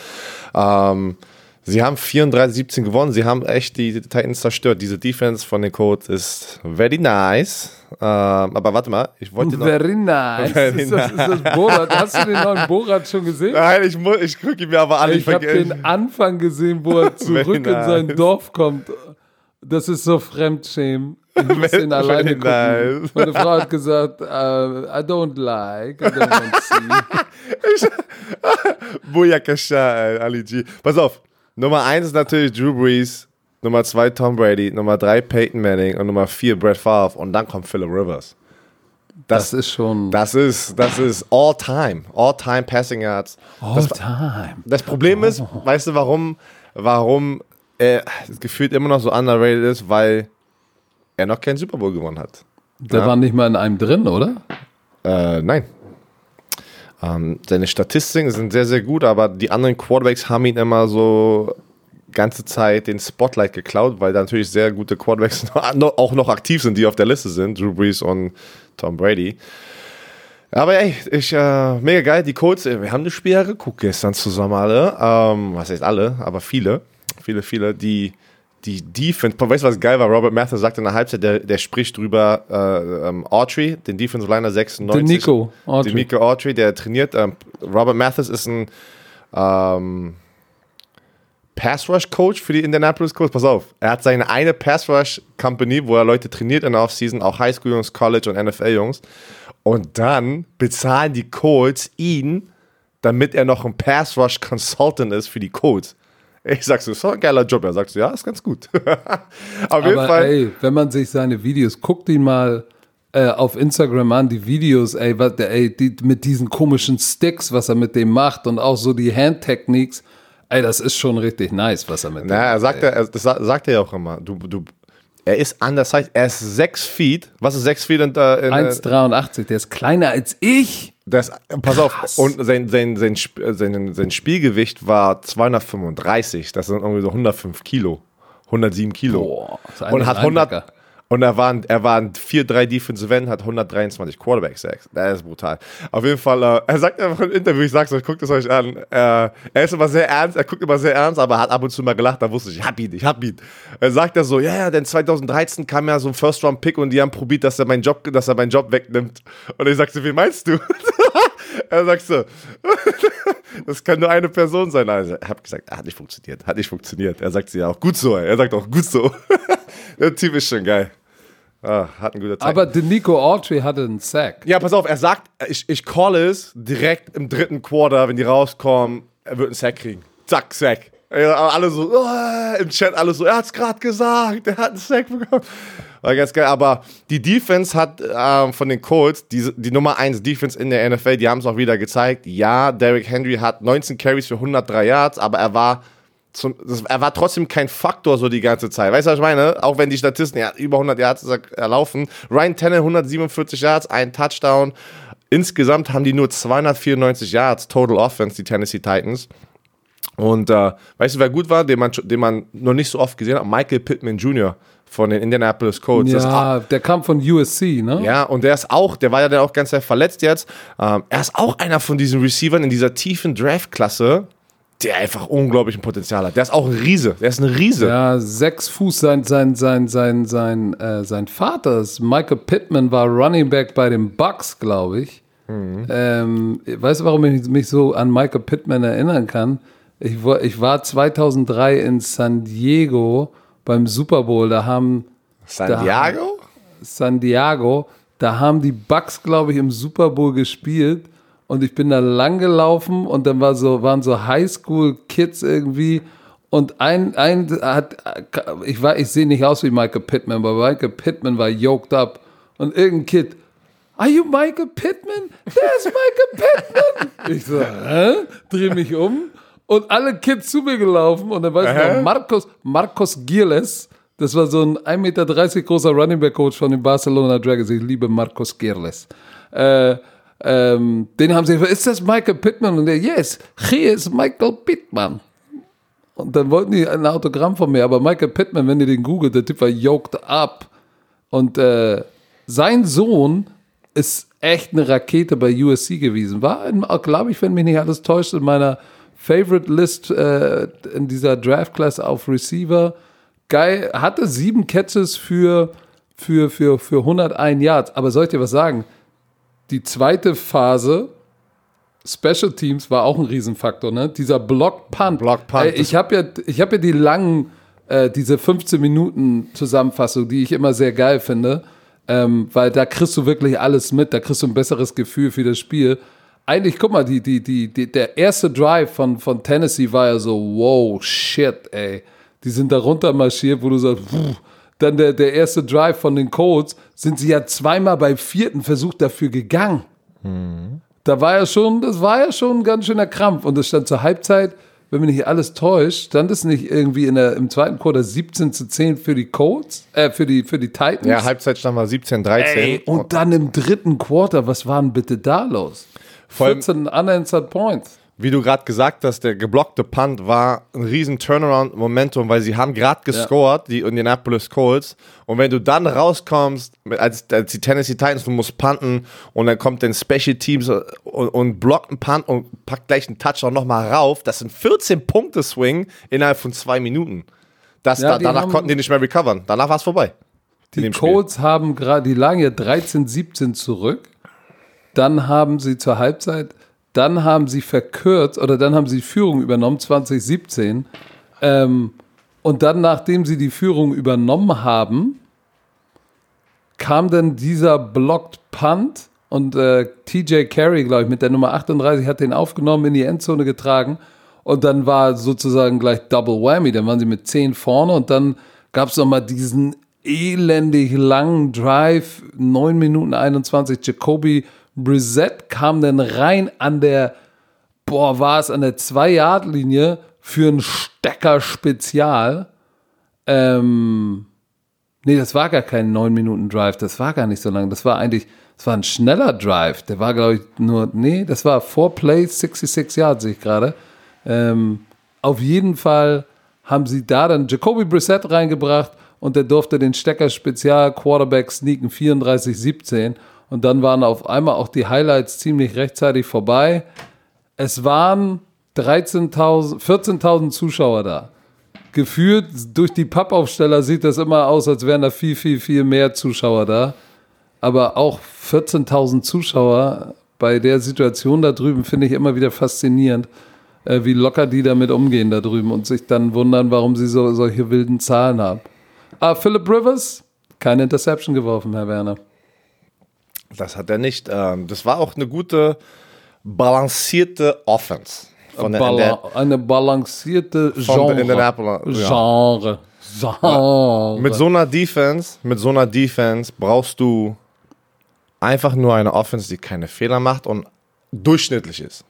Ähm, Sie haben 34-17 gewonnen. Sie haben echt die Titans zerstört. Diese Defense von den Colts ist very nice. Ähm, aber warte mal, ich wollte noch. Very nice. Very ist, das, ist das Borat? Hast du den neuen Borat schon gesehen? Nein, ich, muss, ich gucke ihn mir aber an. Ich habe den Anfang gesehen, wo er zurück in sein nice. Dorf kommt. Das ist so Fremdschämen. Ich muss ihn alleine gucken. nice. Meine Frau hat gesagt, äh, I don't like, I don't want to see. Booyakasha, Ali G. Pass auf. Nummer 1 ist natürlich Drew Brees. Nummer 2 Tom Brady. Nummer 3 Peyton Manning. Und Nummer 4 Brett Favre. Und dann kommt Philip Rivers. Das ist schon Das ist, das ist all time. All time Passing Yards. all das, time. das Problem ist, weißt du, warum, warum er gefühlt immer noch so underrated ist? Weil er noch keinen Super Bowl gewonnen hat. Der Ja. war nicht mal in einem drin, oder? Äh, nein. Ähm, seine Statistiken sind sehr, sehr gut, aber die anderen Quarterbacks haben ihn immer so ganze Zeit den Spotlight geklaut, weil da natürlich sehr gute Quarterbacks auch noch aktiv sind, die auf der Liste sind, Drew Brees und Tom Brady. Aber ey, ich, äh, mega geil, die Colts, äh, wir haben das Spiel ja geguckt gestern zusammen alle, ähm, was heißt alle, aber viele, viele, viele, die, die Defense, weißt du, was geil war? Robert Matthews sagte in der Halbzeit, der, der spricht drüber, äh, ähm, Autry, den Defensive Liner 96. Den Nico Autry. Den Nico Autry, der trainiert, ähm, Robert Mathis ist ein, ähm, Pass Rush Coach für die Indianapolis Colts. Pass auf, er hat seine eine Pass Rush Company, wo er Leute trainiert in der Offseason, auch Highschool Jungs, College und NFL Jungs. Und dann bezahlen die Colts ihn, damit er noch ein Pass Rush Consultant ist für die Colts. Ich sag so, ist doch ein geiler Job. Er sagt so, ja, ist ganz gut. Auf jeden Aber Fall. ey, wenn man sich seine Videos, guckt ihn mal äh, auf Instagram an, die Videos, ey, was, der, ey die, mit diesen komischen Sticks, was er mit dem macht und auch so die Handtechniques, ey, das ist schon richtig nice, was er mit dem Na, er macht, sagt, er, das sa- sagt er ja auch immer. Du, du, er ist undersized. Er ist sechs Feet. Was ist sechs Feet in, äh, in, 1,83, der ist kleiner als ich. Das, pass auf, Krass. und sein, sein, sein, äh, sein, sein Spielgewicht war 235, das sind irgendwie so 105 Kilo, 107 Kilo. Boah, und hat 100, Linebacker. Und er war, er war ein 4-3 Defensive End, hat 123 Quarterback Sacks. Das ist brutal. Auf jeden Fall, äh, er sagt einfach im Interview, ich sag's euch, guckt es euch an, äh, er ist immer sehr ernst, er guckt immer sehr ernst, aber er hat ab und zu mal gelacht, da wusste ich, ich hab ihn, ich hab ihn. Er sagt er so, ja, ja, denn 2013 kam ja so ein First-Round-Pick und die haben probiert, dass er meinen Job, dass er meinen Job wegnimmt. Und ich sagte, wie meinst du? er sagt so, das kann nur eine Person sein. Also, ich habe gesagt, hat nicht funktioniert, hat nicht funktioniert. Er sagt sie ja auch gut so. Er sagt auch gut so. Der Typ ist schon geil. Ah, hat einen guten Tag. Aber den Nico Autry hatte einen Sack. ja, pass auf, er sagt, ich, ich call es direkt im dritten Quarter, wenn die rauskommen, er wird einen Sack kriegen. Zack, Sack. Alle so, oh, im Chat alle so, er hat's gerade gesagt, er hat einen Sack bekommen. War ganz geil. Aber die Defense hat ähm, von den Colts, die, die Nummer 1 Defense in der NFL, die haben es auch wieder gezeigt. Ja, Derrick Henry hat 19 Carries für 103 Yards, aber er war zum, das, er war trotzdem kein Faktor so die ganze Zeit. Weißt du, was ich meine? Auch wenn die Statisten ja, über 100 Yards erlaufen. Ryan Tennant 147 Yards, ein Touchdown. Insgesamt haben die nur 294 Yards Total Offense, die Tennessee Titans. Und äh, weißt du, wer gut war, den man, den man noch nicht so oft gesehen hat? Michael Pittman Jr. von den Indianapolis Colts. Ja, der kam von USC, ne? Ja, und der ist auch, der war ja dann auch ganz sehr verletzt jetzt. Ähm, er ist auch einer von diesen Receivern in dieser tiefen Draft-Klasse, der einfach unglaublich ein Potenzial hat. Der ist auch ein Riese. Der ist ein Riese. Ja, sechs Fuß. Sein, sein, sein, sein, sein, äh, sein Vater ist Michael Pittman, war Running Back bei den Bucks, glaube ich. Mhm. Ähm, weißt du, warum ich mich so an Michael Pittman erinnern kann? Ich war, ich war 2003 in San Diego beim Super Bowl. Da haben San Diego? San Diego. Da haben die Bucks, glaube ich, im Super Bowl gespielt und ich bin da lang gelaufen und dann war so, waren so Highschool-Kids irgendwie und ein, ein hat, ich war, ich sehe nicht aus wie Michael Pittman, aber Michael Pittman war yoked up und irgendein Kid, Are you Michael Pittman? There's Michael Pittman! Ich so, hä? Dreh mich um und alle Kids zu mir gelaufen und dann weiß ich noch, Marcos, Marcos Gierles, das war so ein 1,30 Meter großer Running Back Coach von den Barcelona Dragons. Ich liebe Marcos Gierles. Äh, ähm, den haben sie gefragt, ist das Michael Pittman? Und der, yes, hier ist Michael Pittman. Und dann wollten die ein Autogramm von mir, aber Michael Pittman, wenn ihr den googelt, der Typ war yoked up. Und äh, sein Sohn ist echt eine Rakete bei USC gewesen. War, glaube ich, wenn mich nicht alles täuscht, in meiner Favorite List äh, in dieser Draft Class auf Receiver. Geil, hatte sieben Catches für, für, für, für 101 Yards. Aber soll ich dir was sagen? Die zweite Phase, Special Teams, war auch ein Riesenfaktor, ne? Dieser Block Punt. Block Punt. Ey, ich habe ja, ich hab ja die langen, äh, diese 15 Minuten Zusammenfassung, die ich immer sehr geil finde, ähm, weil da kriegst du wirklich alles mit, da kriegst du ein besseres Gefühl für das Spiel. Eigentlich, guck mal, die, die, die, die, der erste Drive von, von Tennessee war ja so, wow, shit, ey. Die sind da runter marschiert, wo du sagst, pff, dann der, der erste Drive von den Colts, sind sie ja zweimal beim vierten Versuch dafür gegangen. Mhm. Da war ja schon, das war ja schon ein ganz schöner Krampf. Und es stand zur Halbzeit, wenn mich nicht alles täuscht, stand es nicht irgendwie in der, im zweiten Quarter 17 zu 10 für die Colts, äh, für die, für die Titans? Ja, Halbzeit stand mal 17, 13. Ey, und dann im dritten Quarter, was war denn bitte da los? 14 unanswered points wie du gerade gesagt hast, der geblockte Punt war ein riesen Turnaround-Momentum, weil sie haben gerade gescored, ja. die Indianapolis Colts. Und wenn du dann rauskommst, als, als, die Tennessee Titans, du musst punten und dann kommt den Special Teams und, und blockt einen Punt und packt gleich einen Touchdown nochmal rauf, das sind 14 Punkte Swing innerhalb von zwei Minuten. Das, ja, da, danach konnten die nicht mehr recovern. Danach war es vorbei. Die Colts haben gerade, die lagen ja 13, 17 zurück. Dann haben sie zur Halbzeit dann haben sie verkürzt oder dann haben sie Führung übernommen, 2017. Ähm, und dann, nachdem sie die Führung übernommen haben, kam dann dieser Blocked Punt und äh, TJ Carey, glaube ich, mit der Nummer 38 hat den aufgenommen, in die Endzone getragen und dann war sozusagen gleich Double Whammy. Dann waren sie mit 10 vorne und dann gab es nochmal diesen elendig langen Drive, 9 Minuten 21. Jacoby Brissett kam dann rein an der, boah, war es an der 2-Yard-Linie für ein Stecker-Spezial. Ähm, nee, das war gar kein 9-Minuten-Drive, das war gar nicht so lang. Das war eigentlich, das war ein schneller Drive. Der war, glaube ich, nur, nee, das war 4 Plays, 66 Yards, sehe ich gerade. Ähm, auf jeden Fall haben sie da dann Jacoby Brissett reingebracht und der durfte den Stecker Spezial Quarterback sneaken 34-17 und dann waren auf einmal auch die Highlights ziemlich rechtzeitig vorbei. Es waren 13.000, 14.000 Zuschauer da. Gefühlt durch die Pappaufsteller sieht das immer aus, als wären da viel, viel, viel mehr Zuschauer da. Aber auch 14.000 Zuschauer bei der Situation da drüben finde ich immer wieder faszinierend, äh, wie locker die damit umgehen da drüben und sich dann wundern, warum sie so, solche wilden Zahlen haben. Ah, Philip Rivers, keine Interception geworfen, Herr Werner. Das hat er nicht. Ähm, das war auch eine gute, balancierte Offense. Von Bala der, eine balancierte Genre. ja. Genre. Genre. mit so einer Defense, mit so einer Defense brauchst du einfach nur eine Offense, die keine Fehler macht und durchschnittlich ist.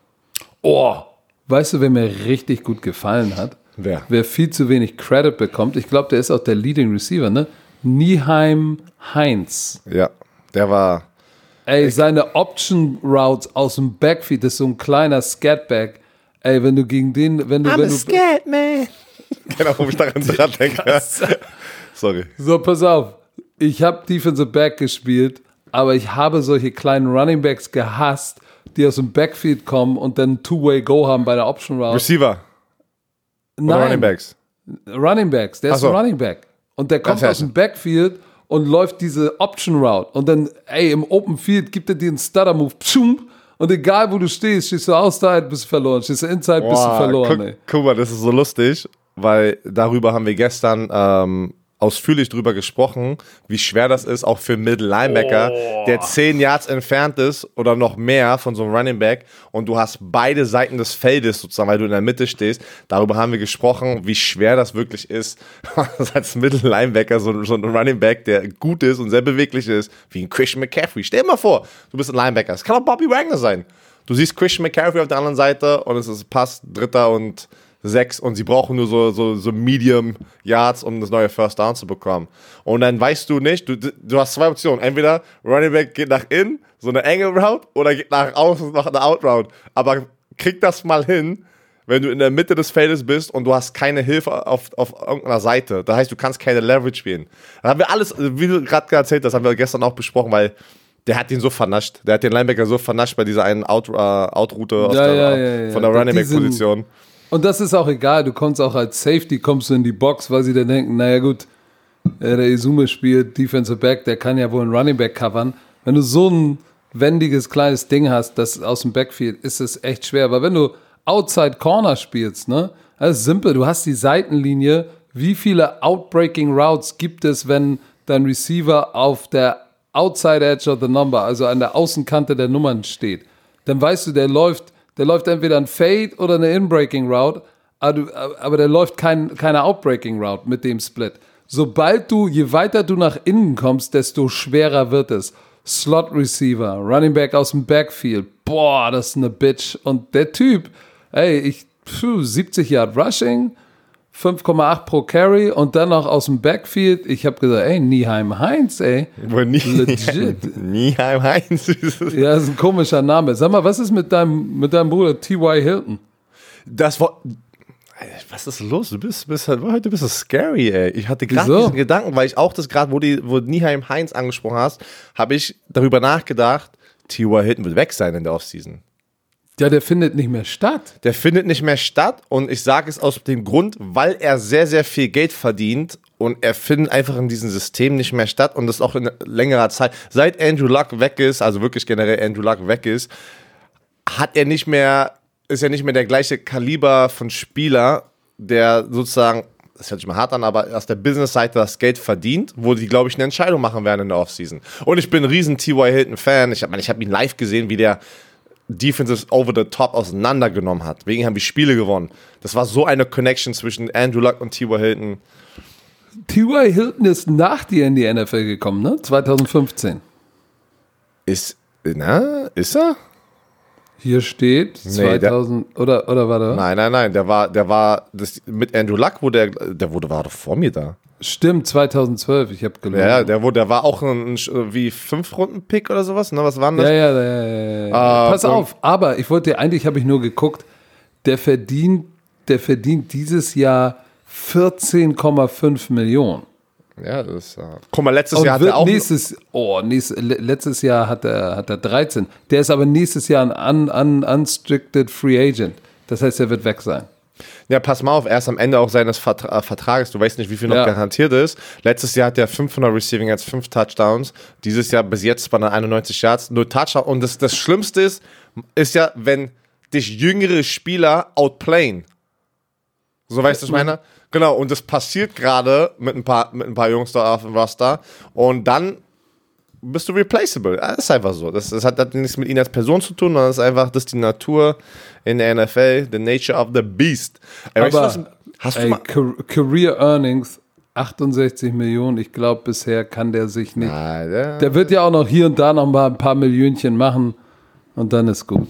oh, weißt du, wer mir richtig gut gefallen hat? Wer? Wer viel zu wenig Credit bekommt, ich glaube, der ist auch der Leading Receiver, ne? Nieheim Heinz. Ja, der war. Ey, seine Option Routes aus dem Backfield, das ist so ein kleiner Scatback. Ey, wenn du gegen den, wenn du, wenn du, scared man. genau, wo ich daran dran denke. Sorry. so pass auf, ich habe Defensive Back gespielt, aber ich habe solche kleinen Running Backs gehasst, die aus dem Backfield kommen und dann Two-Way Go haben bei der Option Route. Receiver Nein, oder Running Backs. Running Backs, der ist so. ein Running Back. Und der kommt aus dem Backfield und läuft diese Option Route. Und dann, ey, im Open Field gibt er dir einen Stutter Move. Pschum, und egal wo du stehst, stehst du outside, bist du verloren. Stehst du inside, bist du verloren, guck, ey. guck mal, das ist so lustig, weil darüber haben wir gestern ähm, ausführlich drüber gesprochen, wie schwer das ist, auch für einen Middle Linebacker, der 10 Yards entfernt ist oder noch mehr von so einem Running Back und du hast beide Seiten des Feldes sozusagen, weil du in der Mitte stehst. Darüber haben wir gesprochen, wie schwer das wirklich ist, als Middle Linebacker so, so ein Running Back, der gut ist und sehr beweglich ist, wie ein Christian McCaffrey. Stell dir mal vor, du bist ein Linebacker. Es kann auch Bobby Wagner sein. Du siehst Christian McCaffrey auf der anderen Seite und es ist Pass, Dritter und sechs und sie brauchen nur so, so, so Medium Yards, um das neue First Down zu bekommen. Und dann weißt du nicht, du, du hast zwei Optionen. Entweder Running Back geht nach innen, so eine Angle Route, oder geht nach außen, macht eine Out Route. Aber krieg das mal hin, wenn du in der Mitte des Feldes bist und du hast keine Hilfe auf, auf irgendeiner Seite. Das heißt, du kannst keine Leverage spielen. Dann haben wir alles, wie du gerade erzählt hast, haben wir gestern auch besprochen, weil der hat ihn so vernascht. Der hat den Linebacker so vernascht bei dieser einen Out, äh, Out-Route Ja, ja, ja, von der Running Diesen- Back-Position. Und das ist auch egal, du kommst auch als Safety, kommst du in die Box, weil sie dann denken, naja gut, äh, der Izume spielt Defensive Back, der kann ja wohl einen Running Back covern. Wenn du so ein wendiges kleines Ding hast, das aus dem Backfield, ist es echt schwer. Aber wenn du Outside Corner spielst, ne, ist simpel, du hast die Seitenlinie, wie viele Outbreaking Routes gibt es, wenn dein Receiver auf der Outside Edge of the Number, also an der Außenkante der Nummern steht, dann weißt du, der läuft, der läuft entweder ein Fade oder eine Inbreaking Route, aber, der läuft kein, keine Outbreaking Route mit dem Split. Sobald du, je weiter du nach innen kommst, desto schwerer wird es. Slot Receiver, Running Back aus dem Backfield, boah, das ist eine Bitch. Und der Typ, ey, ich, pfuh, 70 Yard Rushing, 5,8 pro Carry und dann noch aus dem Backfield. Ich habe gesagt, ey, Nieheim Heinz, ey. Wo nie, Legit. Nieheim Heinz. Ja, das ist ein komischer Name. Sag mal, was ist mit deinem, mit deinem Bruder T.Y. Hilton? Das war. Was ist los? Du bist, bist heute bist du scary, ey. Ich hatte gerade diesen Gedanken, weil ich auch das gerade, wo, die- wo Nieheim Heinz angesprochen hast, habe ich darüber nachgedacht, T.Y. Hilton wird weg sein in der Offseason. Ja, der findet nicht mehr statt. Der findet nicht mehr statt und ich sage es aus dem Grund, weil er sehr, sehr viel Geld verdient und er findet einfach in diesem System nicht mehr statt und das auch in längerer Zeit. Seit Andrew Luck weg ist, also wirklich generell Andrew Luck weg ist, hat er nicht mehr, ist er nicht mehr der gleiche Kaliber von Spieler, der sozusagen, das hört sich mal hart an, aber aus der Business-Seite das Geld verdient, wo die, glaube ich, eine Entscheidung machen werden in der Offseason. Und ich bin ein riesen T.Y. Hilton-Fan. Ich habe ich hab ihn live gesehen, wie der Defenses over the top auseinandergenommen hat. Wegen haben die Spiele gewonnen. Das war so eine Connection zwischen Andrew Luck und T.Y. Hilton. T.Y. Hilton ist nach dir in die NFL gekommen, ne? 2015. Ist, na, ist er? Hier steht Nee, der- 2000, oder, oder war der? Nein, nein, nein, der war, der war, das, mit Andrew Luck, wo der, der wurde, war doch vor mir da. Stimmt, 2012, ich habe gelogen. Ja, der, der war auch ein, ein wie fünf Runden Pick oder sowas, ne? Was waren das? Ja, ja, ja, ja, ja. Ah, Pass auf, aber ich wollte, eigentlich habe ich nur geguckt, der verdient, der verdient dieses Jahr 14,5 Millionen. Ja, das ist. Äh, guck mal, letztes Und Jahr hat er auch. nächstes, oh, nächstes, le- letztes Jahr hat er, hat er 13. Der ist aber nächstes Jahr ein un, un, unstricted Free Agent. Das heißt, er wird weg sein. Ja, pass mal auf, erst am Ende auch seines Vertra äh, Vertrages, du weißt nicht, wie viel noch Ja. garantiert ist. Letztes Jahr hat er 500 Receiving Yards, 5 Touchdowns. Dieses Jahr bis jetzt bei 91 Yards, nur Touchdown. Und das, das Schlimmste ist, ist ja, wenn dich jüngere Spieler outplayen. So weißt du, was ich meine? Genau, und das passiert gerade mit ein paar, mit ein paar Jungs da auf dem Roster. Und dann bist du replaceable. Das ist einfach so. Das, das hat, hat nichts mit ihnen als Person zu tun, sondern das ist einfach, das ist die Natur in der NFL, the nature of the beast. Du Aber was? hast du ey, mal, Car- Career Earnings 68 Millionen. Ich glaube, bisher kann der sich nicht. Ah, der, Der wird ja auch noch hier und da noch mal ein paar Millionchen machen und dann ist gut.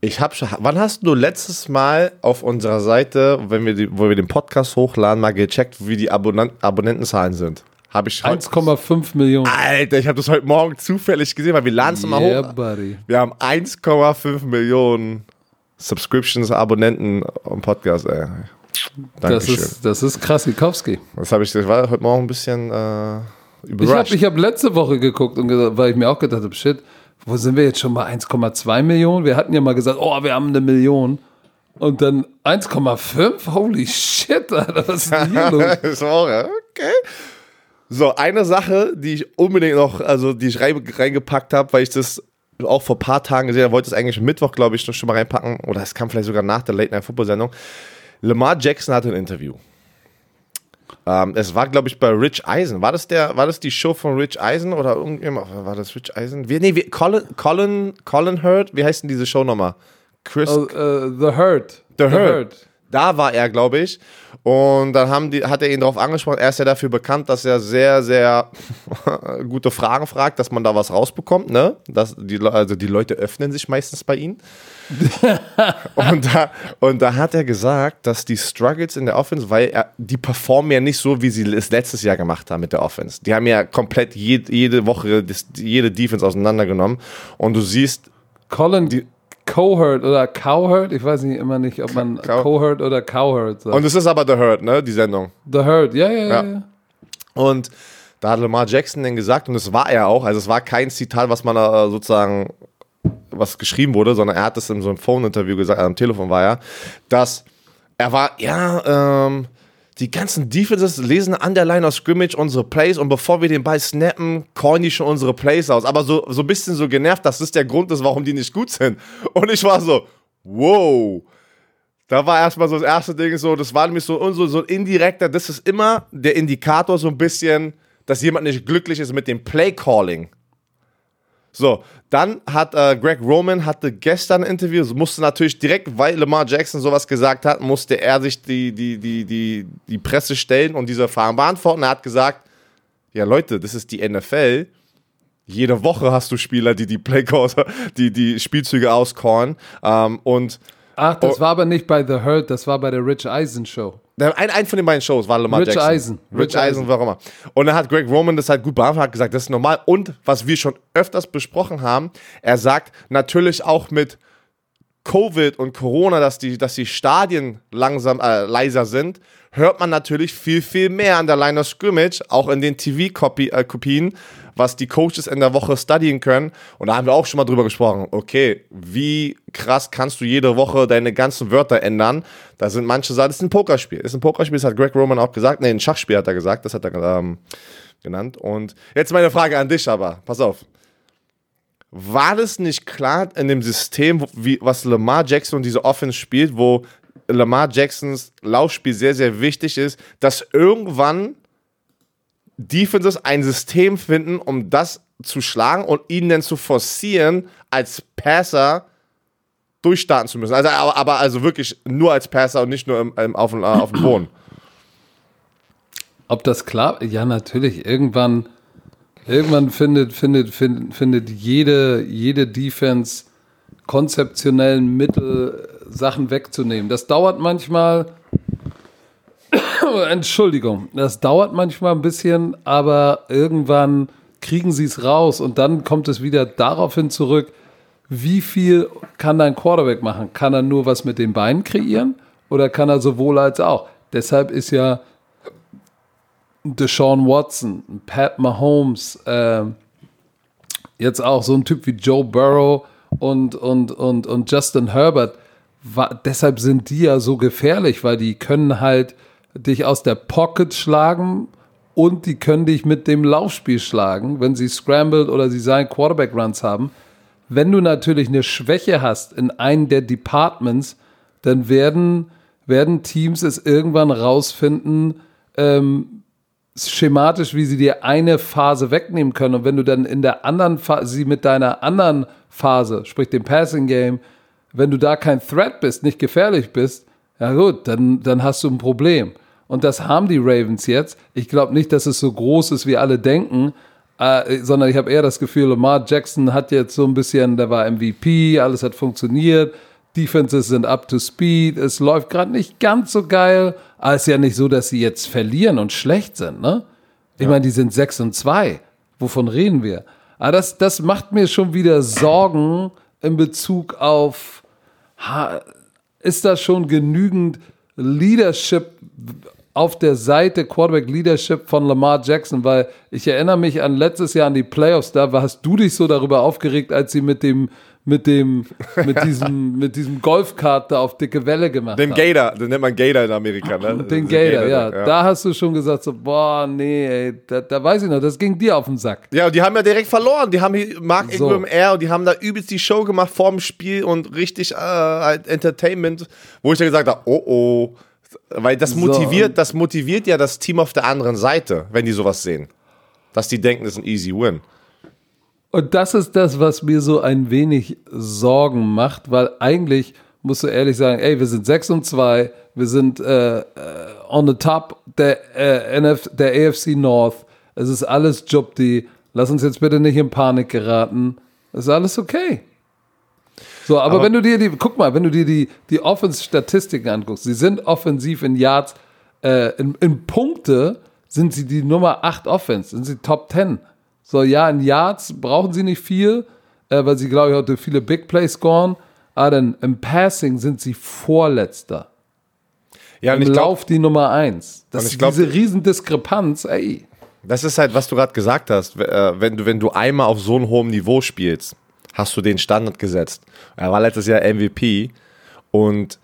Ich habe schon. Wann hast du letztes Mal auf unserer Seite, wenn wir die, wo wir den Podcast hochladen, mal gecheckt, wie die Abonnent, Abonnentenzahlen sind? Habe ich heute. 1,5 Millionen. Alter, ich habe das heute Morgen zufällig gesehen, weil wir laden es immer Yeah, hoch. buddy. Wir haben 1,5 Millionen Subscriptions, Abonnenten im Podcast, ey. Das Dankeschön. ist, das ist Krasikowski. Das habe ich, ich war heute Morgen ein bisschen äh, Ich habe überrascht. ich hab letzte Woche geguckt, und gesagt, weil ich mir auch gedacht habe, shit, wo sind wir jetzt schon bei 1,2 Millionen? Wir hatten ja mal gesagt, oh, wir haben eine Million. Und dann 1,5? Holy shit, Alter, was ist denn hier los? auch, ja, okay. So, eine Sache, die ich unbedingt noch, also die ich rein, reingepackt habe, weil ich das auch vor ein paar Tagen gesehen habe, wollte es eigentlich Mittwoch, glaube ich, noch schon mal reinpacken, oder es kam vielleicht sogar nach der Late Night Football Sendung. Lamar Jackson hatte ein Interview. Ähm, es war, glaube ich, bei Rich Eisen. War das, der, war das die Show von Rich Eisen oder irgendjemand? War das Rich Eisen? Wir, nee, wir, Colin, Colin, Colin Hurt? Wie heißt denn diese Show nochmal? Chris Oh, äh, the Hurt. The Hurt. Da war er, glaube ich. Und dann haben die, hat er ihn darauf angesprochen. Er ist ja dafür bekannt, dass er sehr, sehr gute Fragen fragt, dass man da was rausbekommt. Ne? Dass die, also die Leute öffnen sich meistens bei ihm. und, da, und da hat er gesagt, dass die Struggles in der Offense, weil er, die performen ja nicht so, wie sie es letztes Jahr gemacht haben mit der Offense. Die haben ja komplett jede, jede Woche das, jede Defense auseinandergenommen. Und du siehst, Colin Cohurt oder Cowhurt, ich weiß nicht immer nicht, ob man Cow- Cohurt oder Cowhurt sagt. und es ist aber The Hurt, ne, die Sendung. the Hurt, ja, ja, ja. Ja. Und da hat Lamar Jackson dann gesagt, und das war er auch, also es war kein Zitat, was man da sozusagen, was geschrieben wurde, sondern er hat das in so einem Phone-Interview gesagt, äh, am Telefon war er, dass er war, ja, ähm, die ganzen Defenses lesen an der Line of Scrimmage unsere Plays und bevor wir den Ball snappen, callen die schon unsere Plays aus. Aber so, so ein bisschen so genervt, dass das der Grund ist, warum die nicht gut sind. Und ich war so, wow. Da war erstmal so das erste Ding so, das war nämlich so, so, so ein indirekter, das ist immer der Indikator so ein bisschen, dass jemand nicht glücklich ist mit dem Play-Calling. So, dann hat äh, Greg Roman hatte gestern ein Interview, musste natürlich direkt, weil Lamar Jackson sowas gesagt hat, musste er sich die, die, die, die, die Presse stellen und diese Fragen beantworten. Er hat gesagt, ja Leute, das ist die NFL. Jede Woche hast du Spieler, die die Playcalls, die die Spielzüge auscallen. Ähm, und Ach, das Oh. war aber nicht bei The Hurt, das war bei der Rich Eisen Show. ein, ein von den beiden Shows war Lamar Rich Jackson. Eisen. Rich, Rich Eisen, Eisen. warum immer. Und dann hat Greg Roman das halt gut beantwortet, hat gesagt, das ist normal. Und was wir schon öfters besprochen haben, er sagt natürlich auch mit Covid und Corona, dass die, dass die Stadien langsam äh, leiser sind, hört man natürlich viel, viel mehr an der Line of Scrimmage, auch in den TV-Kopien, was die Coaches in der Woche studieren können. Und da haben wir auch schon mal drüber gesprochen. Okay, wie krass kannst du jede Woche deine ganzen Wörter ändern? Da sind manche sagen, das ist ein Pokerspiel. Das ist ein Pokerspiel, das hat Greg Roman auch gesagt. Nee, ein Schachspiel hat er gesagt, das hat er ähm, genannt. Und jetzt meine Frage an dich aber, pass auf. War das nicht klar in dem System, wie, was Lamar Jackson und diese Offense spielt, wo Lamar Jacksons Laufspiel sehr, sehr wichtig ist, dass irgendwann Defenses ein System finden, um das zu schlagen und ihn dann zu forcieren, als Passer durchstarten zu müssen. Also, aber, aber also wirklich nur als Passer und nicht nur im, im, auf, dem- äh, auf dem Boden. Ob das klar? Ja, natürlich. Irgendwann, irgendwann findet, findet, findet, findet jede, jede Defense konzeptionellen Mittel, Sachen wegzunehmen. Das dauert manchmal. Entschuldigung, das dauert manchmal ein bisschen, aber irgendwann kriegen sie es raus und dann kommt es wieder daraufhin zurück, wie viel kann dein Quarterback machen? Kann er nur was mit den Beinen kreieren oder kann er sowohl als auch? Deshalb ist ja Deshaun Watson, Pat Mahomes, ähm, jetzt auch so ein Typ wie Joe Burrow und, und, und, und Justin Herbert. Deshalb sind die ja so gefährlich, weil die können halt dich aus der Pocket schlagen und die können dich mit dem Laufspiel schlagen, wenn sie scrambled oder sie seinen Quarterback Runs haben. Wenn du natürlich eine Schwäche hast in einem der Departments, dann werden, werden Teams es irgendwann rausfinden, ähm, schematisch, wie sie dir eine Phase wegnehmen können. Und wenn du dann in der anderen Phase, sie mit deiner anderen Phase, sprich dem Passing Game, wenn du da kein Threat bist, nicht gefährlich bist, ja gut, dann, dann hast du ein Problem. Und das haben die Ravens jetzt. Ich glaube nicht, dass es so groß ist, wie alle denken, äh, sondern ich habe eher das Gefühl, Lamar Jackson hat jetzt so ein bisschen, der war MVP, alles hat funktioniert, Defenses sind up to speed, es läuft gerade nicht ganz so geil, aber es ist ja nicht so, dass sie jetzt verlieren und schlecht sind, ne? Ich ja. meine, die sind 6 und 2. Wovon reden wir? Aber das, das macht mir schon wieder Sorgen in Bezug auf, ha, ist da schon genügend Leadership auf der Seite Quarterback Leadership von Lamar Jackson, weil ich erinnere mich an letztes Jahr an die Playoffs, da hast du dich so darüber aufgeregt, als sie mit dem mit dem mit diesem mit diesem Golfkart da auf dicke Welle gemacht Dem Gator, den nennt man Gator in Amerika, ne? Den Gator, Gator ja. ja. Da hast du schon gesagt so, boah, nee, ey, da, da, weiß ich noch, das ging dir auf den Sack. Ja, und die haben ja direkt verloren. Die haben hier Mark so. Ingram Air und die haben da übelst die Show gemacht vor dem Spiel und richtig äh, Entertainment, wo ich dann gesagt habe, oh oh, weil das motiviert, so. das motiviert ja das Team auf der anderen Seite, wenn die sowas sehen. Dass die denken, das ist ein easy win. Und das ist das, was mir so ein wenig Sorgen macht, weil eigentlich musst du ehrlich sagen, ey, wir sind 6 und 2, wir sind äh, äh, on the top der, äh, NF, der AFC North, es ist alles Jobdi, lass uns jetzt bitte nicht in Panik geraten, es ist alles okay. So, aber, aber, wenn du dir die, guck mal, wenn du dir die, die Offense-Statistiken anguckst, sie sind offensiv in Yards, äh, in, in Punkte sind sie die Nummer 8 Offense, sind sie Top 10. So, ja, in Yards brauchen sie nicht viel, äh, weil sie, glaube ich, heute viele Big Plays scoren, aber dann im Passing sind sie Vorletzter. Ja, Im Lauf glaub, die Nummer 1. Das ist glaub, diese Riesendiskrepanz, ey. Das ist halt, was du gerade gesagt hast, äh, wenn du, wenn du einmal auf so einem hohen Niveau spielst, hast du den Standard gesetzt. Er war letztes Jahr MVP und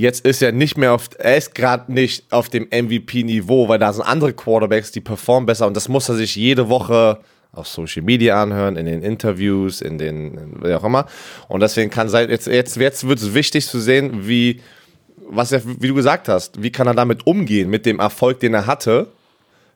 jetzt ist er nicht mehr auf, er ist gerade nicht auf dem MVP-Niveau, weil da sind andere Quarterbacks, die performen besser und das muss er sich jede Woche auf Social Media anhören, in den Interviews, in den, wie auch immer. Und deswegen kann sein, jetzt, jetzt, jetzt wird es wichtig zu sehen, wie, was er, wie du gesagt hast, wie kann er damit umgehen, mit dem Erfolg, den er hatte.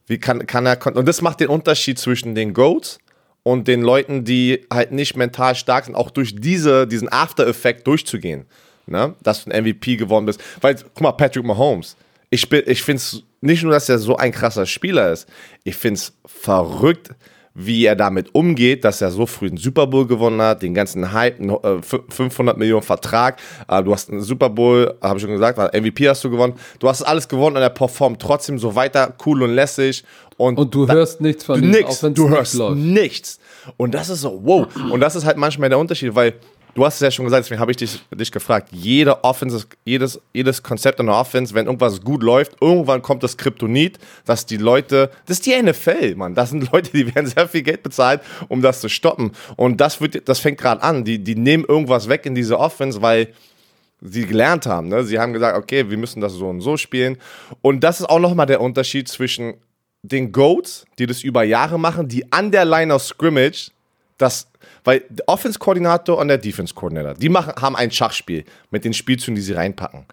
Wie kann, kann er, und das macht den Unterschied zwischen den Goats und den Leuten, die halt nicht mental stark sind, auch durch diese, diesen After-Effekt durchzugehen. Ne? Dass du ein MVP geworden bist. Weil, guck mal, Patrick Mahomes. Ich, ich finde es nicht nur, dass er so ein krasser Spieler ist, ich finde es verrückt, wie er damit umgeht, dass er so früh einen Super Bowl gewonnen hat, den ganzen Hype, 500 äh, Millionen Vertrag, äh, du hast einen Super Bowl, habe ich schon gesagt, MVP hast du gewonnen, du hast alles gewonnen und er performt trotzdem so weiter, cool und lässig. Und, und du da, hörst nichts von ihm, nix, du hörst läuft. nichts. Und das ist so, wow. Und das ist halt manchmal der Unterschied, weil du hast es ja schon gesagt, deswegen habe ich dich, dich gefragt. Jede Offense, jedes, jedes Konzept in der Offense, wenn irgendwas gut läuft, irgendwann kommt das Kryptonit, dass die Leute, das ist die NFL, Mann. Das sind Leute, die werden sehr viel Geld bezahlt, um das zu stoppen. Und das wird, das fängt gerade an. Die, die nehmen irgendwas weg in diese Offense, weil sie gelernt haben. Ne? Sie haben gesagt, okay, wir müssen das so und so spielen. Und das ist auch nochmal der Unterschied zwischen den Goats, die das über Jahre machen, die an der Line of Scrimmage das weil der Offense-Koordinator und der Defense-Koordinator, die machen, haben ein Schachspiel mit den Spielzügen, die sie reinpacken.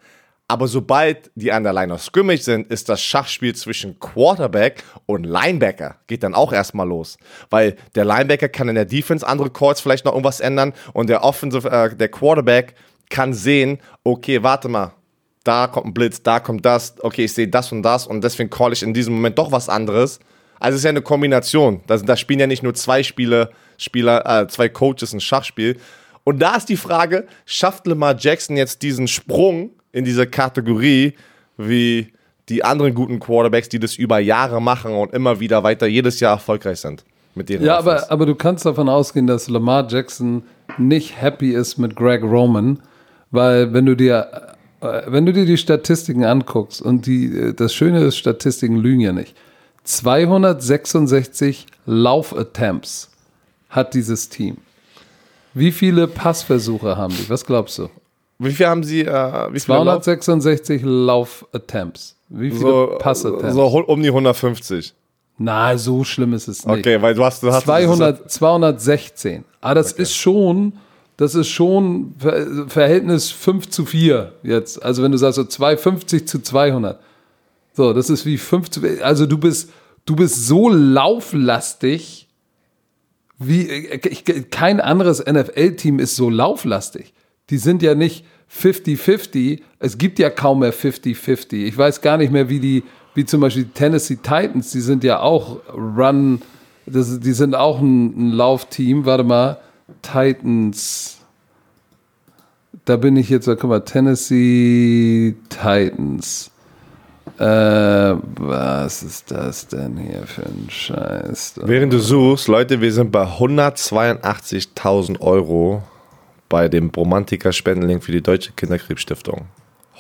Aber sobald die an der Line of Scrimmage sind, ist das Schachspiel zwischen Quarterback und Linebacker. Geht dann auch erstmal los. Weil der Linebacker kann in der Defense andere Calls vielleicht noch irgendwas ändern und der Offensive, äh, der Quarterback kann sehen, okay, warte mal, da kommt ein Blitz, da kommt das, okay, ich sehe das und das und deswegen call ich in diesem Moment doch was anderes. Also es ist ja eine Kombination. Da, da spielen ja nicht nur zwei Spiele, Spieler, äh, zwei Coaches ein Schachspiel. Und da ist die Frage, schafft Lamar Jackson jetzt diesen Sprung in diese Kategorie wie die anderen guten Quarterbacks, die das über Jahre machen und immer wieder weiter jedes Jahr erfolgreich sind mit. Ja, aber, aber du kannst davon ausgehen, dass Lamar Jackson nicht happy ist mit Greg Roman, weil wenn du dir äh, wenn du dir die Statistiken anguckst und die äh, das Schöne ist, Statistiken lügen ja nicht. 266 Laufattempts hat dieses Team. Wie viele Passversuche haben die? Was glaubst du? Wie viel haben sie? Äh, wie 266 Laufattempts. Wie viele so, Passattempts? So um die 150. Na, so schlimm ist es nicht. Okay, weil du hast, du hast 200, 216. Aber das okay. ist schon, das ist schon Verhältnis 5 zu 4 jetzt. Also wenn du sagst so 250 zu 200. So, das ist wie 15, also du bist, du bist so lauflastig, wie ich, kein anderes NFL-Team ist so lauflastig. Die sind ja nicht 50-50. Es gibt ja kaum mehr 50-50. Ich weiß gar nicht mehr, wie die, wie zum Beispiel die Tennessee Titans, die sind ja auch Run, das, die sind auch ein, ein Laufteam. Warte mal, Titans. Da bin ich jetzt, guck mal, Tennessee Titans. Äh, was ist das denn hier für ein Scheiß? Während du suchst, Leute, wir sind bei 182.000 Euro bei dem Bromantiker Spendenlink für die Deutsche Kinderkrebsstiftung.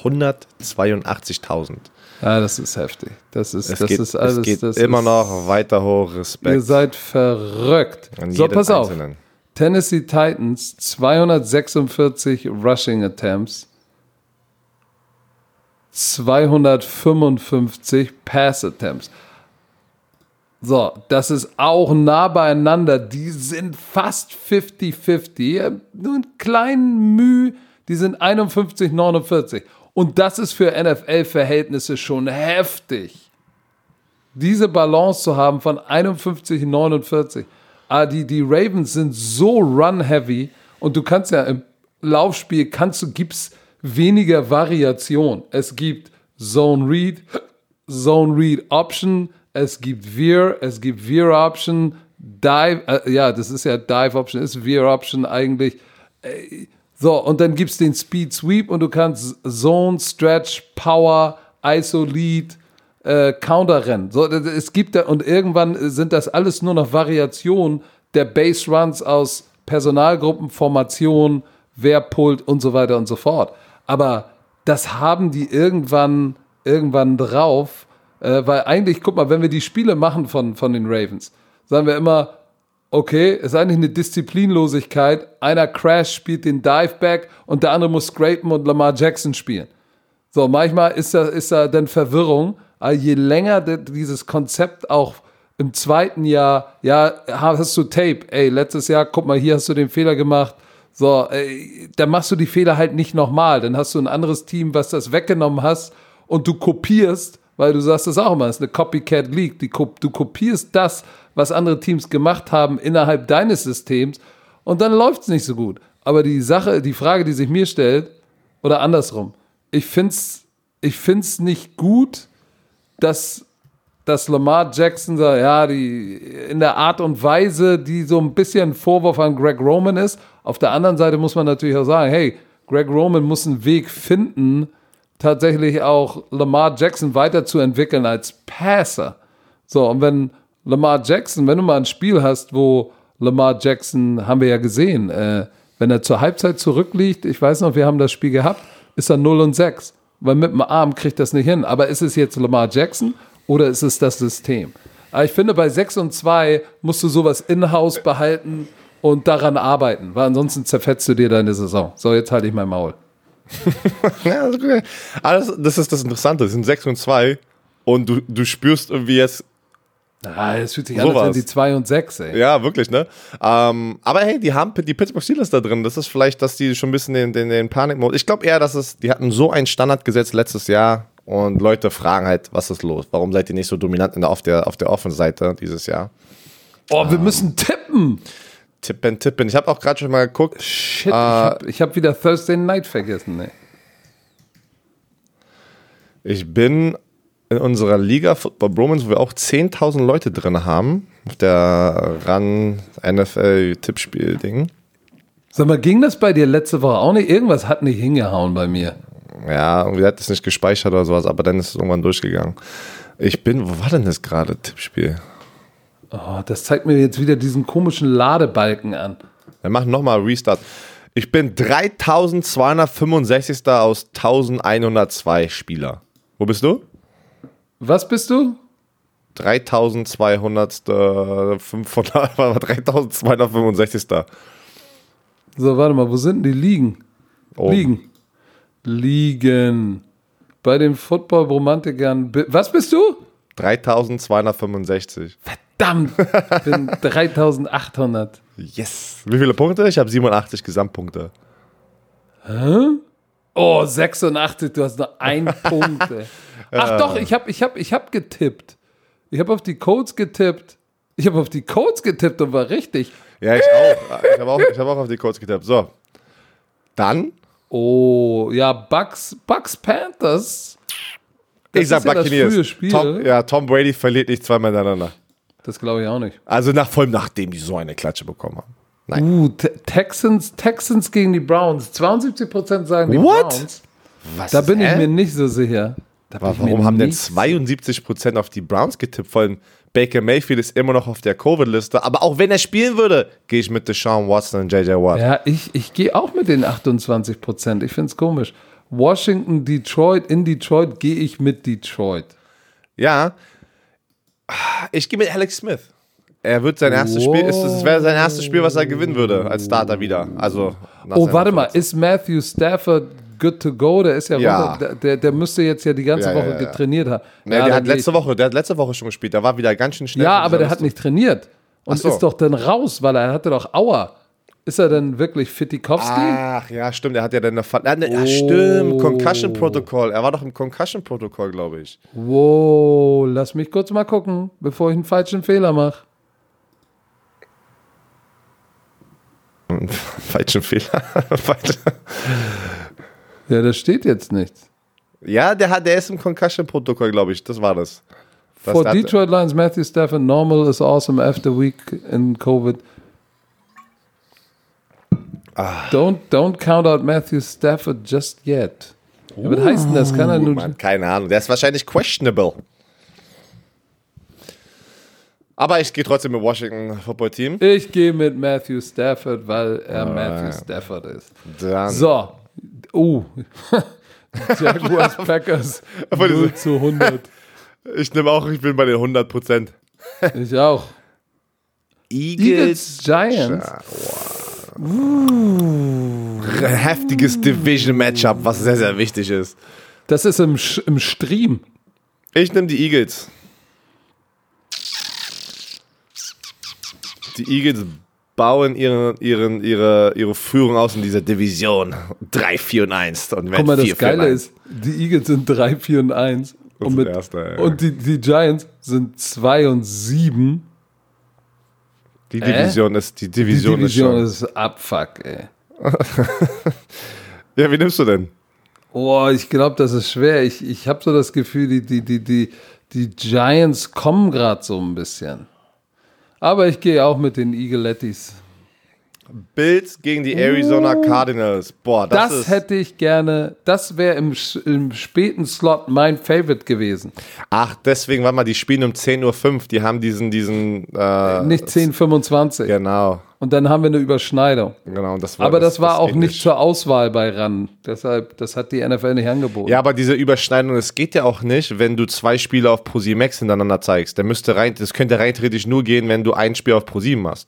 182.000. Ja, das ist heftig. Das ist, Es das geht, ist alles. es geht das immer ist, noch weiter hoch. Respekt. Ihr seid verrückt. an So, pass auf. Einzelnen. Tennessee Titans 246 Rushing Attempts, 255 Pass Attempts. So, das ist auch nah beieinander. Die sind fast 50-50. Nur einen kleinen Mühe, die sind 51-49. Und das ist für NFL-Verhältnisse schon heftig diese Balance zu haben von 51 und 49. Ah, die, die Ravens sind so run-heavy und du kannst ja im Laufspiel kannst du, gibt's weniger Variation. Es gibt Zone Read, Zone Read Option, es gibt Veer, es gibt Veer Option, Dive, äh, ja, das ist ja Dive Option, ist Veer Option eigentlich. Äh, So, und dann gibt's den Speed Sweep und du kannst Zone, Stretch, Power, ISO Lead, äh, Counterrennen. So, das- es gibt da, und irgendwann sind das alles nur noch Variationen der Base Runs aus Personalgruppen, Formation, wer pullt und so weiter und so fort. Aber das haben die irgendwann, irgendwann drauf, äh, weil eigentlich, guck mal, wenn wir die Spiele machen von, von den Ravens, sagen wir immer, okay, ist eigentlich eine Disziplinlosigkeit. Einer Crash spielt den Diveback und der andere muss Scrapen und Lamar Jackson spielen. So, manchmal ist da, ist da dann Verwirrung, aber je länger dieses Konzept auch im zweiten Jahr, ja, hast du Tape, ey, letztes Jahr, guck mal, hier hast du den Fehler gemacht, so, ey, dann machst du die Fehler halt nicht nochmal, dann hast du ein anderes Team, was das weggenommen hast und du kopierst, weil du sagst das auch immer, es ist eine Copycat League, die, du kopierst das, was andere Teams gemacht haben innerhalb deines Systems und dann läuft es nicht so gut. Aber die Sache, die Frage, die sich mir stellt, oder andersrum, ich find's, ich find's nicht gut, dass, dass Lamar Jackson ja, die in der Art und Weise, die so ein bisschen Vorwurf an Greg Roman ist. Auf der anderen Seite muss man natürlich auch sagen, hey, Greg Roman muss einen Weg finden, tatsächlich auch Lamar Jackson weiterzuentwickeln als Passer. So, und wenn Lamar Jackson, wenn du mal ein Spiel hast, wo Lamar Jackson, haben wir ja gesehen, äh, wenn er zur Halbzeit zurückliegt, ich weiß noch, wir haben das Spiel gehabt, ist er 0 und 6. Weil mit dem Arm kriegt das nicht hin. Aber ist es jetzt Lamar Jackson oder ist es das System? Aber ich finde, bei 6 und 2 musst du sowas in-house behalten und daran arbeiten, weil ansonsten zerfetzt du dir deine Saison. So, jetzt halte ich mein Maul. Ja, das ist okay. Alles, das ist das Interessante. Es sind 6 und 2 und du, du spürst irgendwie jetzt, Ah, es fühlt sich So an, als wären die 2 und 6, ey. ja, wirklich, ne? Ähm, aber hey, die haben die Pittsburgh Steelers da drin. Das ist vielleicht, dass die schon ein bisschen den, den, den Panikmodus. Ich glaube eher, dass es, die hatten so einen Standard gesetzt letztes Jahr und Leute fragen halt, was ist los? Warum seid ihr nicht so dominant in der, auf der, auf der Offense-Seite dieses Jahr? Oh, wir müssen tippen. Tippen, tippen. Ich habe auch gerade schon mal geguckt. Shit, ich habe hab wieder Thursday Night vergessen, ey. Ich bin in unserer Liga Football Bromance, wo wir auch 10.000 Leute drin haben, auf der Run NFL Tippspiel-Ding. Sag mal, ging das bei dir letzte Woche auch nicht? Irgendwas hat nicht hingehauen bei mir. Ja, irgendwie hat es nicht gespeichert oder sowas, aber dann ist es irgendwann durchgegangen. Ich bin, wo war denn das gerade, Tippspiel? Oh, das zeigt mir jetzt wieder diesen komischen Ladebalken an. Wir machen nochmal Restart. Ich bin 3265. aus 1102 Spieler. Wo bist du? Was bist du? 3200. 500, 3265. So, warte mal, wo sind denn die Ligen? Oben. Ligen. Ligen. Bei den Football-Romantikern. Was bist du? 3265. Verdammt, ich bin 3800. Yes. Wie viele Punkte? Ich habe 87 Gesamtpunkte. Oh, 86, du hast nur einen Punkt. Ey. Ach doch, ich habe ich hab, ich hab getippt. Ich habe auf die Codes getippt. Ich habe auf die Codes getippt und war richtig. Ja, ich auch. Ich habe auch, ich hab auch auf die Codes getippt. So. Dann, Oh, ja, Bucks, Bucks Panthers. Das ich sag ist ja Buccaneers. Spiel. Tom, ja, Tom Brady verliert nicht zweimal hintereinander. Das glaube ich auch nicht. Also nach, vor allem nachdem die so eine Klatsche bekommen haben. Nein. Uh, Te- Texans, Texans gegen die Browns. 72% sagen die What? Browns. Was Da bin ich hä? mir nicht so sicher. Ich Warum haben denn nicht 72% auf die Browns getippt? Vor allem Baker Mayfield ist immer noch auf der Covid-Liste. Aber auch wenn er spielen würde, gehe ich mit Deshaun Watson und JJ Watt. Ja, ich, ich gehe auch mit den 28 Prozent. Ich finde es komisch. Washington, Detroit, in Detroit gehe ich mit Detroit. Ja. Ich gehe mit Alex Smith. Er wird sein erstes Spiel, ist, es wäre sein erstes Spiel, was er gewinnen würde als Starter wieder. Also, Oh, warte mal, ist Matthew Stafford good to go? Der ist ja, Ja. runter, der- der, müsste jetzt ja die ganze Ja, Woche ja, ja. getrainiert haben. Nee, ja, der, hat letzte Woche, der hat letzte Woche schon gespielt. Da war wieder ganz schön schnell. ja, aber der hat nicht trainiert und so. ist doch dann raus, weil er hatte doch Aua. Ist er denn wirklich Fitikowski? Ach, ja, stimmt. Der hat ja dann eine. Ver- Ja, ne, ja, Oh. stimmt. Concussion-Protokoll. Er war doch im Concussion-Protokoll, glaube ich. Wow, lass mich kurz mal gucken, bevor ich einen falschen Fehler mache. Falschen Fehler. Ja, da steht jetzt nichts. ja, der, hat, der ist im Concussion-Protokoll, glaube ich. Das war das. das For Detroit Lions, Matthew Stafford, normal is awesome after week in COVID. Ah. Don't, don't count out Matthew Stafford just yet. Ja, was heißt denn das? Kann er nun. Mann, keine Ahnung. Der ist wahrscheinlich questionable. Aber ich gehe trotzdem mit Washington Football Team. Ich gehe mit Matthew Stafford, weil er Matthew Stafford ist. Dann So. Uh. Jaguars Packers Aber diese- 0 zu 100. Ich nehme auch, ich bin bei den 100 Prozent. Ich auch. Eagles Giants. Heftiges Division-Matchup, was sehr, sehr wichtig ist. Das ist im, Sch- im Stream. Ich nehme die Eagles. Die Eagles bauen ihren, ihren, ihre, ihre Führung aus in dieser Division. 3, 4 und 1. Und Guck mal, 4, das Geile ist, die Eagles sind 3, 4 und 1. Und, mit, Erster, ja. und die, die Giants sind 2 und 7. Die Äh? Division ist, die Die Division, Division ist ist Abfuck, ey. Ja, wie nimmst du denn? Oh, ich glaube, das ist schwer. Ich, ich habe so das Gefühl, die, die, die, die, die Giants kommen gerade so ein bisschen. Aber ich gehe auch mit den Eaglettis. Bills gegen die Arizona Cardinals. Boah, das. Das, hätte ich gerne, das wäre im, im späten Slot mein Favorite gewesen. Ach, deswegen, warte mal, die spielen um 10.05 Uhr. Die haben diesen, diesen. Äh, Nicht 10,25. Genau, Und dann haben wir eine Überschneidung. genau. und Das war, Aber das, war auch geht nicht zur Auswahl bei RAN. Deshalb, das hat die NFL nicht angeboten. Ja, aber diese Überschneidung, das geht ja auch nicht, wenn du zwei Spiele auf ProSieben hintereinander zeigst. Der müsste rein, das könnte rein theoretisch nur gehen, wenn du ein Spiel auf ProSieben machst.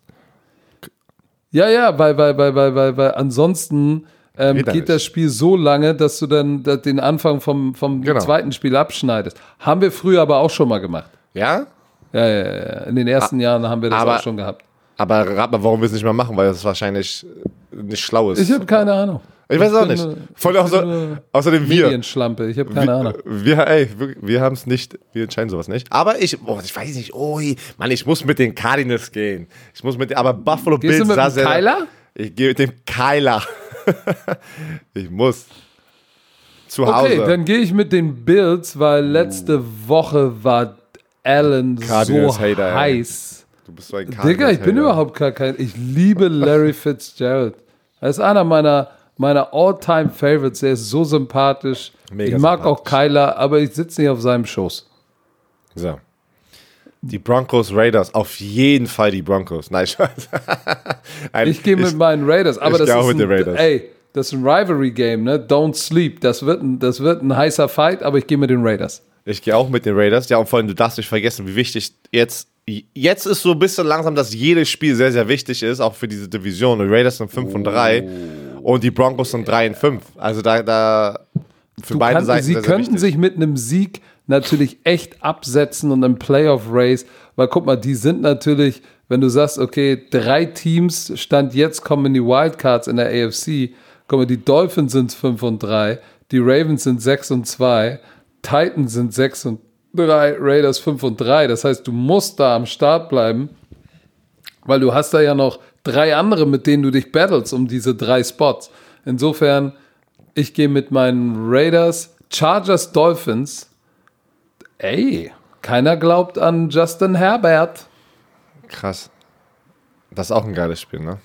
Ja, ja, weil, weil, weil, weil, weil, weil ansonsten ähm, Geht das Spiel so lange, dass du dann da- den Anfang vom, vom Genau. zweiten Spiel abschneidest. Haben wir früher aber auch schon mal gemacht. Ja? Ja, ja, ja. In den ersten Jahren haben wir das aber- auch schon gehabt. Aber rat mal, warum wir es nicht mehr machen, weil das wahrscheinlich nicht schlau ist. Ich habe keine Ahnung. Ich weiß auch bin nicht. eine- Voll ich bin eine außerdem wir. Medienschlampe. Ich habe keine Ahnung. Wir, ey, wir, wir haben es nicht, wir entscheiden sowas nicht. Aber ich, oh, ich weiß nicht, oh, Mann, ich muss mit den Cardinals gehen. Ich muss mit, aber Buffalo Gehst Bills du mit sah dem Kyler? Ich gehe mit dem Kyler. ich muss. Zu Okay, Hause. dann gehe ich mit den Bills, weil letzte Woche war Allen Cardinals so Hater, ey. heiß. du bist so ein Digga, Cardinals ich bin überhaupt gar kein. Ich liebe Larry Fitzgerald. Er ist einer meiner, meiner all-time Favorites. Er ist so sympathisch. Mega ich mag sympathisch. auch Kyler, aber ich sitze nicht auf seinem Schoß. So. Die Broncos Raiders, auf jeden Fall die Broncos. Nein, Scheiß. Nein, Ich gehe mit meinen Raiders, aber ich das ist auch mit ein, den Raiders. Ey, das ist ein Rivalry-Game, ne? Don't sleep. Das wird, ein, das wird ein heißer Fight, aber ich gehe mit den Raiders. Ich gehe auch mit den Raiders. Ja, und vor allem, du darfst nicht vergessen, wie wichtig jetzt. Jetzt ist so ein bisschen langsam, dass jedes Spiel sehr, sehr wichtig ist, auch für diese Division. Die Raiders sind 5 und 3 und die Broncos sind 3 und 5. Also da, da für Du beide kannst, Seiten sie könnten sich mit einem Sieg natürlich echt absetzen und im Playoff-Race, weil guck mal, die sind natürlich, wenn du sagst, okay, drei Teams, Stand jetzt kommen in die Wildcards in der AFC, Guck mal, die Dolphins sind 5 und 3, die Ravens sind 6 und 2, Titans sind 6 und 3, Raiders 5 und 3. Das heißt, du musst da am Start bleiben, weil du hast da ja noch drei andere, mit denen du dich battles um diese drei Spots. Insofern, ich gehe mit meinen Raiders, Chargers, Dolphins. Ey, keiner glaubt an Justin Herbert. Krass. Das ist auch ein geiles Spiel, ne?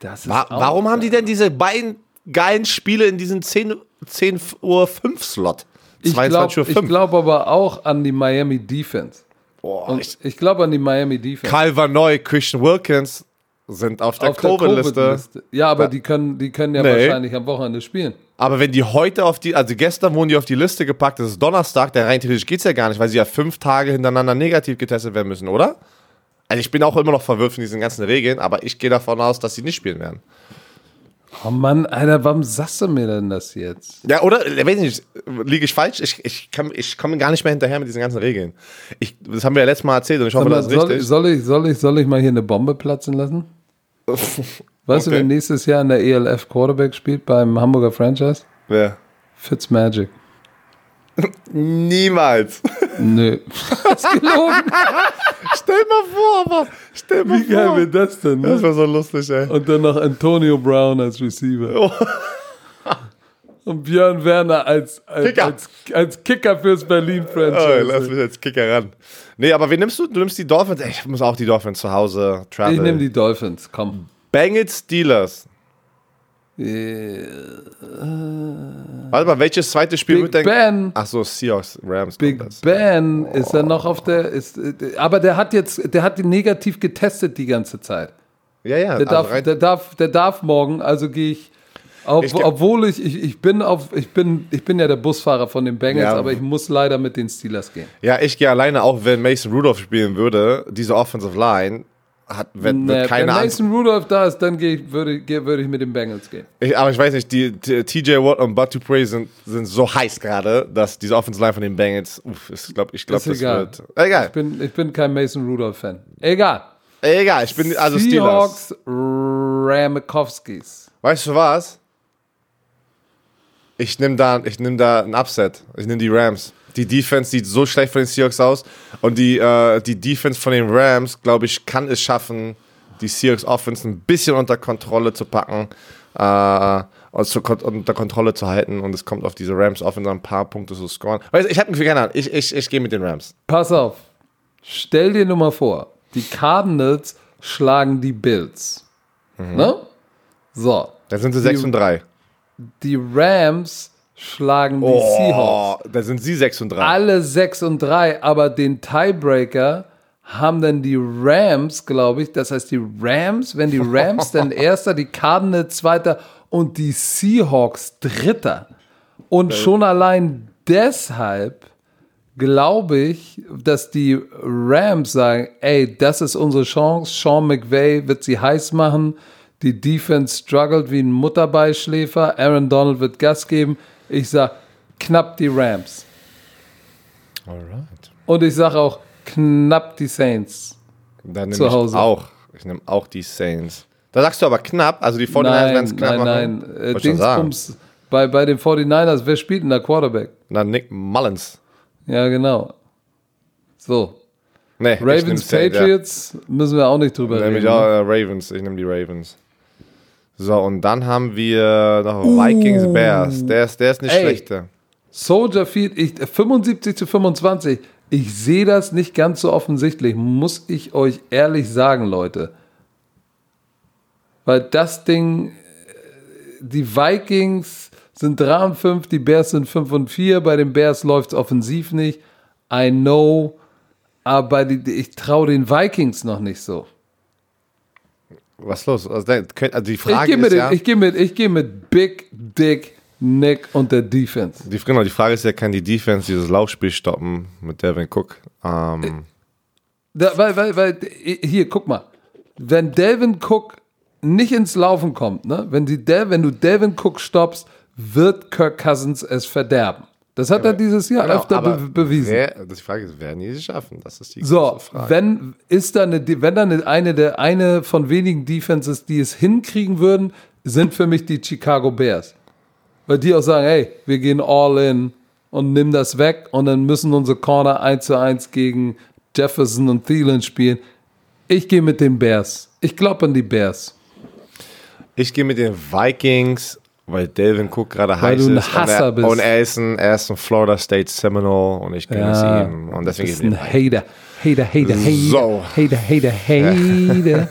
Das ist Wa auch warum haben die geil. denn diese beiden geilen Spiele in diesen 10, 10 Uhr 5 Slot? Ich 22 Uhr glaube 5. glaub aber auch an die Miami Defense. Boah, Und ich, ich glaube an die Miami Defense. Karl Van Neu, Christian Wilkins sind auf der Covid-Liste. Covid-Liste. Ja, aber Ja. die können, die können ja Nee. wahrscheinlich am Wochenende spielen. Aber wenn die heute auf die, also gestern wurden die auf die Liste gepackt, das ist Donnerstag, der rein theoretisch geht's ja gar nicht, weil sie ja fünf Tage hintereinander negativ getestet werden müssen, oder? Also ich bin auch immer noch verwirrt von diesen ganzen Regeln, aber ich gehe davon aus, dass sie nicht spielen werden. Oh Mann, Alter, warum sagst du mir denn das jetzt? Ja, oder? Ich weiß nicht, liege ich falsch? Ich, ich, kann- ich komme gar nicht mehr hinterher mit diesen ganzen Regeln. Ich, das haben wir ja letztes Mal erzählt und ich hoffe, mal, das ist soll, richtig. soll, ich, soll, ich, soll ich mal hier eine Bombe platzen lassen? Weißt du, Okay. wer nächstes Jahr in der ELF Quarterback spielt beim Hamburger Franchise? Wer? Fitzmagic. Niemals. Nö. das ist gelogen. stell mal vor, aber stell mal Wie geil wäre das denn? Das Ne? wäre so lustig, ey. Und dann noch Antonio Brown als Receiver. Und Björn Werner als, als, Kicker. als, als Kicker fürs Berlin Oh, lass mich als Kicker ran. Nee, aber wen nimmst du? Du nimmst die Dolphins. Ich muss auch die Dolphins zu Hause travel. ich nehme die Dolphins, komm. Bengals Steelers. Äh, Warte mal, welches zweite Spiel Big wird denn? Ben. Ach so, Seahawks, Rams. Big. Ben ist er noch auf der. Ist, aber der hat jetzt, der hat die negativ getestet die ganze Zeit. Ja, ja. Der, also darf, der, darf, der darf morgen, also gehe ich. Ob, Ich obwohl ich, ich, ich bin auf, ich bin, ich bin ja der Busfahrer von den Bengals, Ja. aber ich muss leider mit den Steelers gehen. ja, ich gehe alleine, auch wenn Mason Rudolph spielen würde. Diese Offensive Line hat, wird Nee, wenn keine Angst. Mason Rudolph da ist, dann gehe ich, würde, gehe- würde ich mit den Bengals gehen. Ich, aber ich weiß nicht, die, die TJ Watt und Bud Dupree sind, sind so heiß gerade, dass diese Offensive Line von den Bengals, uff, ist, glaub, ich glaube, Ist das egal. wird. Egal. Ich bin, ich bin kein Mason Rudolph-Fan. Egal. Egal, ich bin also Steelers. Seahawks, Ramikowskis. Weißt du was? Ich nehme da, ich nehm da ein Upset. Ich nehme die Rams. Die Defense sieht so schlecht von den Seahawks aus. Und die, äh, die Defense von den Rams, glaube ich, kann es schaffen, die Seahawks Offense ein bisschen unter Kontrolle zu packen. Äh, und zu, unter Kontrolle zu halten. Und es kommt auf diese Rams Offense ein paar Punkte zu scoren. Weißt, ich habe mich Ahnung. Ich, ich, ich gehe mit den Rams. Pass auf. Stell dir nur mal vor, die Cardinals schlagen die Bills. Mhm. Ne? So. Da sind sie 6 und 3. Die Rams schlagen die Seahawks. Oh, da sind sie 6 und 3. Alle 6 und 3, aber den Tiebreaker haben dann die Rams, glaube ich. Das heißt, die Rams, wenn die Rams dann Erster, die Cardinals Zweiter und die Seahawks Dritter. Und schon allein deshalb glaube ich, dass die Rams sagen, ey, das ist unsere Chance. Sean McVay wird sie heiß machen. Die Defense struggelt wie ein Mutterbeischläfer. Aaron Donald wird Gas geben. Ich sage, knapp die Rams. Alright. Und ich sage auch, knapp die Saints. Dann Zu ich Hause. auch. Ich nehme auch die Saints. Da sagst du aber knapp, also die 49ers werden Nein, es knapp nein, machen. nein. Äh, schon sagen. Dingsbums, bei, bei den 49ers, wer spielt denn da Quarterback? Na, Nick Mullins. Ja, genau. So. Nee, ich Ravens, Patriots, müssen wir auch nicht drüber Ja. Nehme reden. ich auch ne? äh, Ravens. Ich nehme die Ravens. So, und dann haben wir noch Vikings Bears. Der ist, der ist nicht Ey. schlechter. Soldier Field, ich, 75 zu 25. Ich sehe das nicht ganz so offensichtlich, muss ich euch ehrlich sagen, Leute. Weil das Ding, äh, die Vikings sind 3 und 5, die Bears sind 5 und 4. Bei den Bears läuft es offensiv nicht. I know. Aber die, ich traue den Vikings noch nicht so. Was ist los? Also, also die Ich Frage gehe mit, ist ja, ich geh mit, ich geh mit Big Dick Nick und der Defense. die, genau, die Frage ist ja, kann die Defense dieses Laufspiel stoppen mit Devin Cook? Ähm, Da, weil, weil, weil, hier, guck mal. Wenn Delvin Cook nicht ins Laufen kommt, ne? wenn, die Del, wenn du Delvin Cook stoppst, wird Kirk Cousins es verderben. Das hat er dieses Jahr genau, öfter be bewiesen. Wer, die Frage ist, werden die es schaffen? Das ist die so, große Frage. wenn ist da eine, wenn da eine, eine der eine von wenigen Defenses, die es hinkriegen würden, sind für mich die Chicago Bears. Weil die auch sagen, hey, wir gehen all in und nimm das weg und dann müssen unsere Corner 1 zu 1 gegen Jefferson und Thielen spielen. Ich gehe mit den Bears. Ich glaube an die Bears. Ich gehe mit den Vikings, weil Delvin Cook gerade Weil heiß du ein ist. Hasser und er, bist. Und er ist, ein, er ist ein Florida State Seminole und ich gönne es ihm. Und deswegen ich ein Hater. Hater, Hater, Hater. So. Hater, Hater, Hater.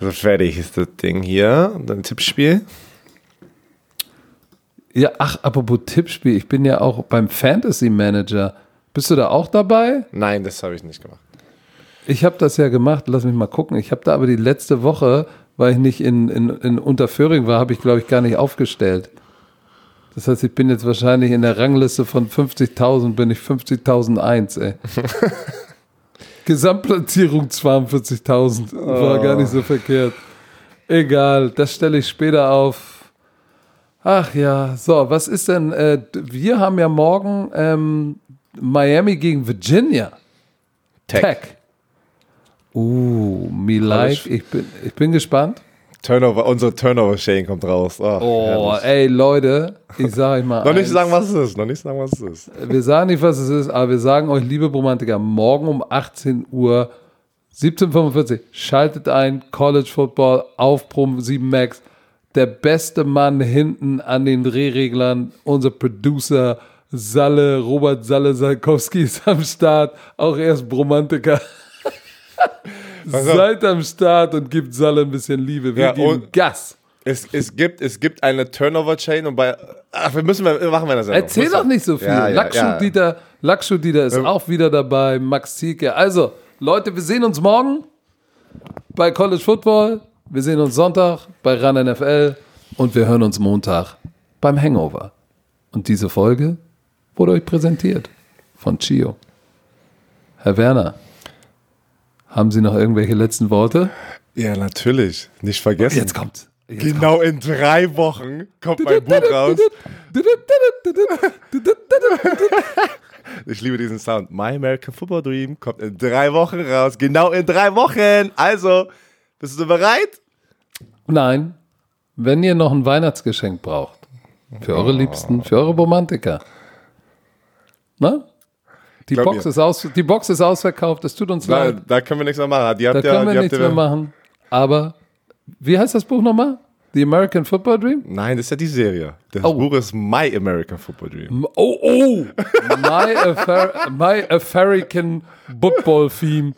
So, fertig ist das Ding hier. Und dann Tippspiel. ja, ach, apropos Tippspiel. Ich bin ja auch beim Fantasy Manager. Bist du da auch dabei? Nein, das habe ich nicht gemacht. Ich habe das ja gemacht, lass mich mal gucken. Ich habe da aber die letzte Woche, weil ich nicht in, in, in Unterföhring war, habe ich, glaube ich, gar nicht aufgestellt. Das heißt, ich bin jetzt wahrscheinlich in der Rangliste von 50.000, bin ich 50.001, ey. Gesamtplatzierung 42.000, war gar nicht so verkehrt. Egal, das stelle ich später auf. Ach ja, so, was ist denn, äh, wir haben ja morgen ähm, Miami gegen Virginia. Tech. Uh, me like. Ich bin, ich bin gespannt. Turnover, unsere Turnover-Shane kommt raus. Ach, Oh, herrlich. ey, Leute, ich sage euch mal. Noch nicht sagen, was es ist. Noch nicht sagen, was es ist. Wir sagen nicht, was es ist, aber wir sagen euch, liebe Bromantiker, morgen um 18 Uhr, 17.45 schaltet ein, College Football auf Pro 7 Max. Der beste Mann hinten an den Drehreglern, unser Producer Salle, Robert Salle Salkowski ist am Start, auch erst Bromantiker. Seid am Start und gibt Salle ein bisschen Liebe. Wir Ja, geben Gas. Es, es, gibt, es gibt eine Turnover-Chain und bei. Ach, wir müssen wir machen wir das. Erzähl Muss doch nicht so viel. Ja, ja, Lackschuh ja. Dieter, Lackschuh Dieter ist auch wieder dabei. Max Zielke. Also, Leute, wir sehen uns morgen bei College Football. Wir sehen uns Sonntag bei RAN NFL und wir hören uns Montag beim Hangover. Und diese Folge wurde euch präsentiert von Chio. Herr Werner, haben Sie noch irgendwelche letzten Worte? Ja, natürlich. Nicht vergessen. Jetzt kommt's. Jetzt Genau in drei Wochen kommt mein Buch raus. Ich liebe diesen Sound. My American Football Dream kommt in drei Wochen raus. Genau in drei Wochen. Also, bist du bereit? Nein, wenn ihr noch ein Weihnachtsgeschenk braucht, für eure Liebsten, für eure Romantiker, ne? Die Glaub Box, mir. ist aus, die Box ist ausverkauft, es tut uns Da, leid, da können wir nichts mehr machen. Die habt da ihr- können wir nichts mehr machen. Aber, wie heißt das Buch nochmal? The American Football Dream? Nein, das ist ja die Serie. Das Oh. Buch ist My American Football Dream. Oh, oh! My, Afar My American Football Theme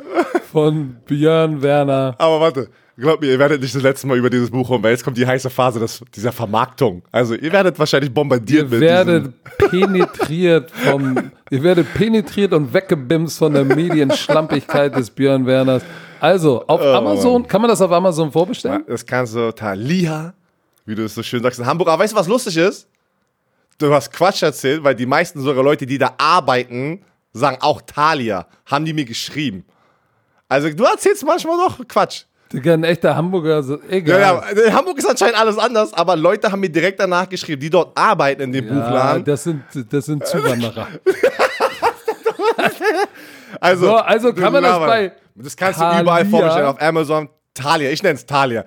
von Björn Werner. Aber warte, glaubt mir, ihr werdet nicht das letzte Mal über dieses Buch rum, weil jetzt kommt die heiße Phase des, dieser Vermarktung. Also, ihr werdet wahrscheinlich bombardiert Ihr mit werdet penetriert vom, ihr werdet penetriert und weggebimst von der Medienschlampigkeit des Björn Werners. Also, auf Oh, Amazon, kann man das auf Amazon vorbestellen? Das kannst du Thalia, wie du es so schön sagst, in Hamburg. Aber weißt du, was lustig ist? Du hast Quatsch erzählt, weil die meisten sogar Leute, die da arbeiten, sagen auch Thalia. Haben die mir geschrieben. Also du erzählst manchmal doch Quatsch. Digga, ein echter Hamburger, so, Ja, egal. ja, in Hamburg ist anscheinend alles anders, aber Leute haben mir direkt danach geschrieben, die dort arbeiten in dem Ja, Buchladen. das sind, das sind Zuwanderer. Also, So, also kann man das bei Das kannst du Thalia- überall vorbestellen, auf Amazon. Thalia, ich nenne es Thalia.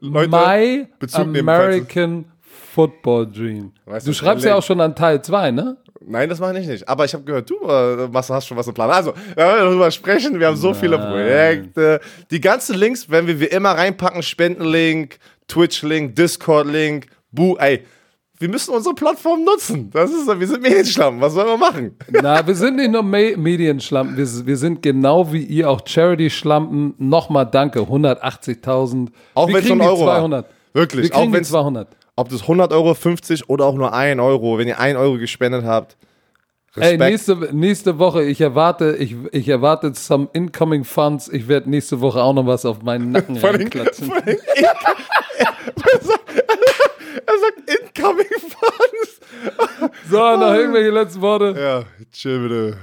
Leute, My Bezug American Football Dream. Weißt du schreibst ja auch schon an Teil 2, ne? Nein, das mache ich nicht. Aber ich habe gehört, du äh, hast schon was im Plan. Also, wir werden darüber sprechen. Wir haben so viele Projekte. Die ganzen Links werden wir wie immer reinpacken. Spendenlink, Twitch-Link, Discord-Link, Bu. Ey, wir müssen unsere Plattform nutzen. Das ist, wir sind Medienschlampen. Was sollen wir machen? Na, wir sind nicht nur Me Medienschlampen, wir, wir sind genau wie ihr auch Charity-Schlampen. Nochmal danke, 180.000. Auch Wir ein Euro war. 200. Wirklich, Wir auch die wenn's- 200. Ob das 100 Euro, 50 oder auch nur 1 Euro. Wenn ihr 1 Euro gespendet habt. Ey, Respekt. nächste, nächste Woche, ich erwarte, ich, ich erwarte some incoming funds. Ich werde nächste Woche auch noch was auf meinen Nacken reinklatschen. vor allem- er sagt Incoming Funds. So, noch irgendwelche letzten Worte. Ja, chill bitte.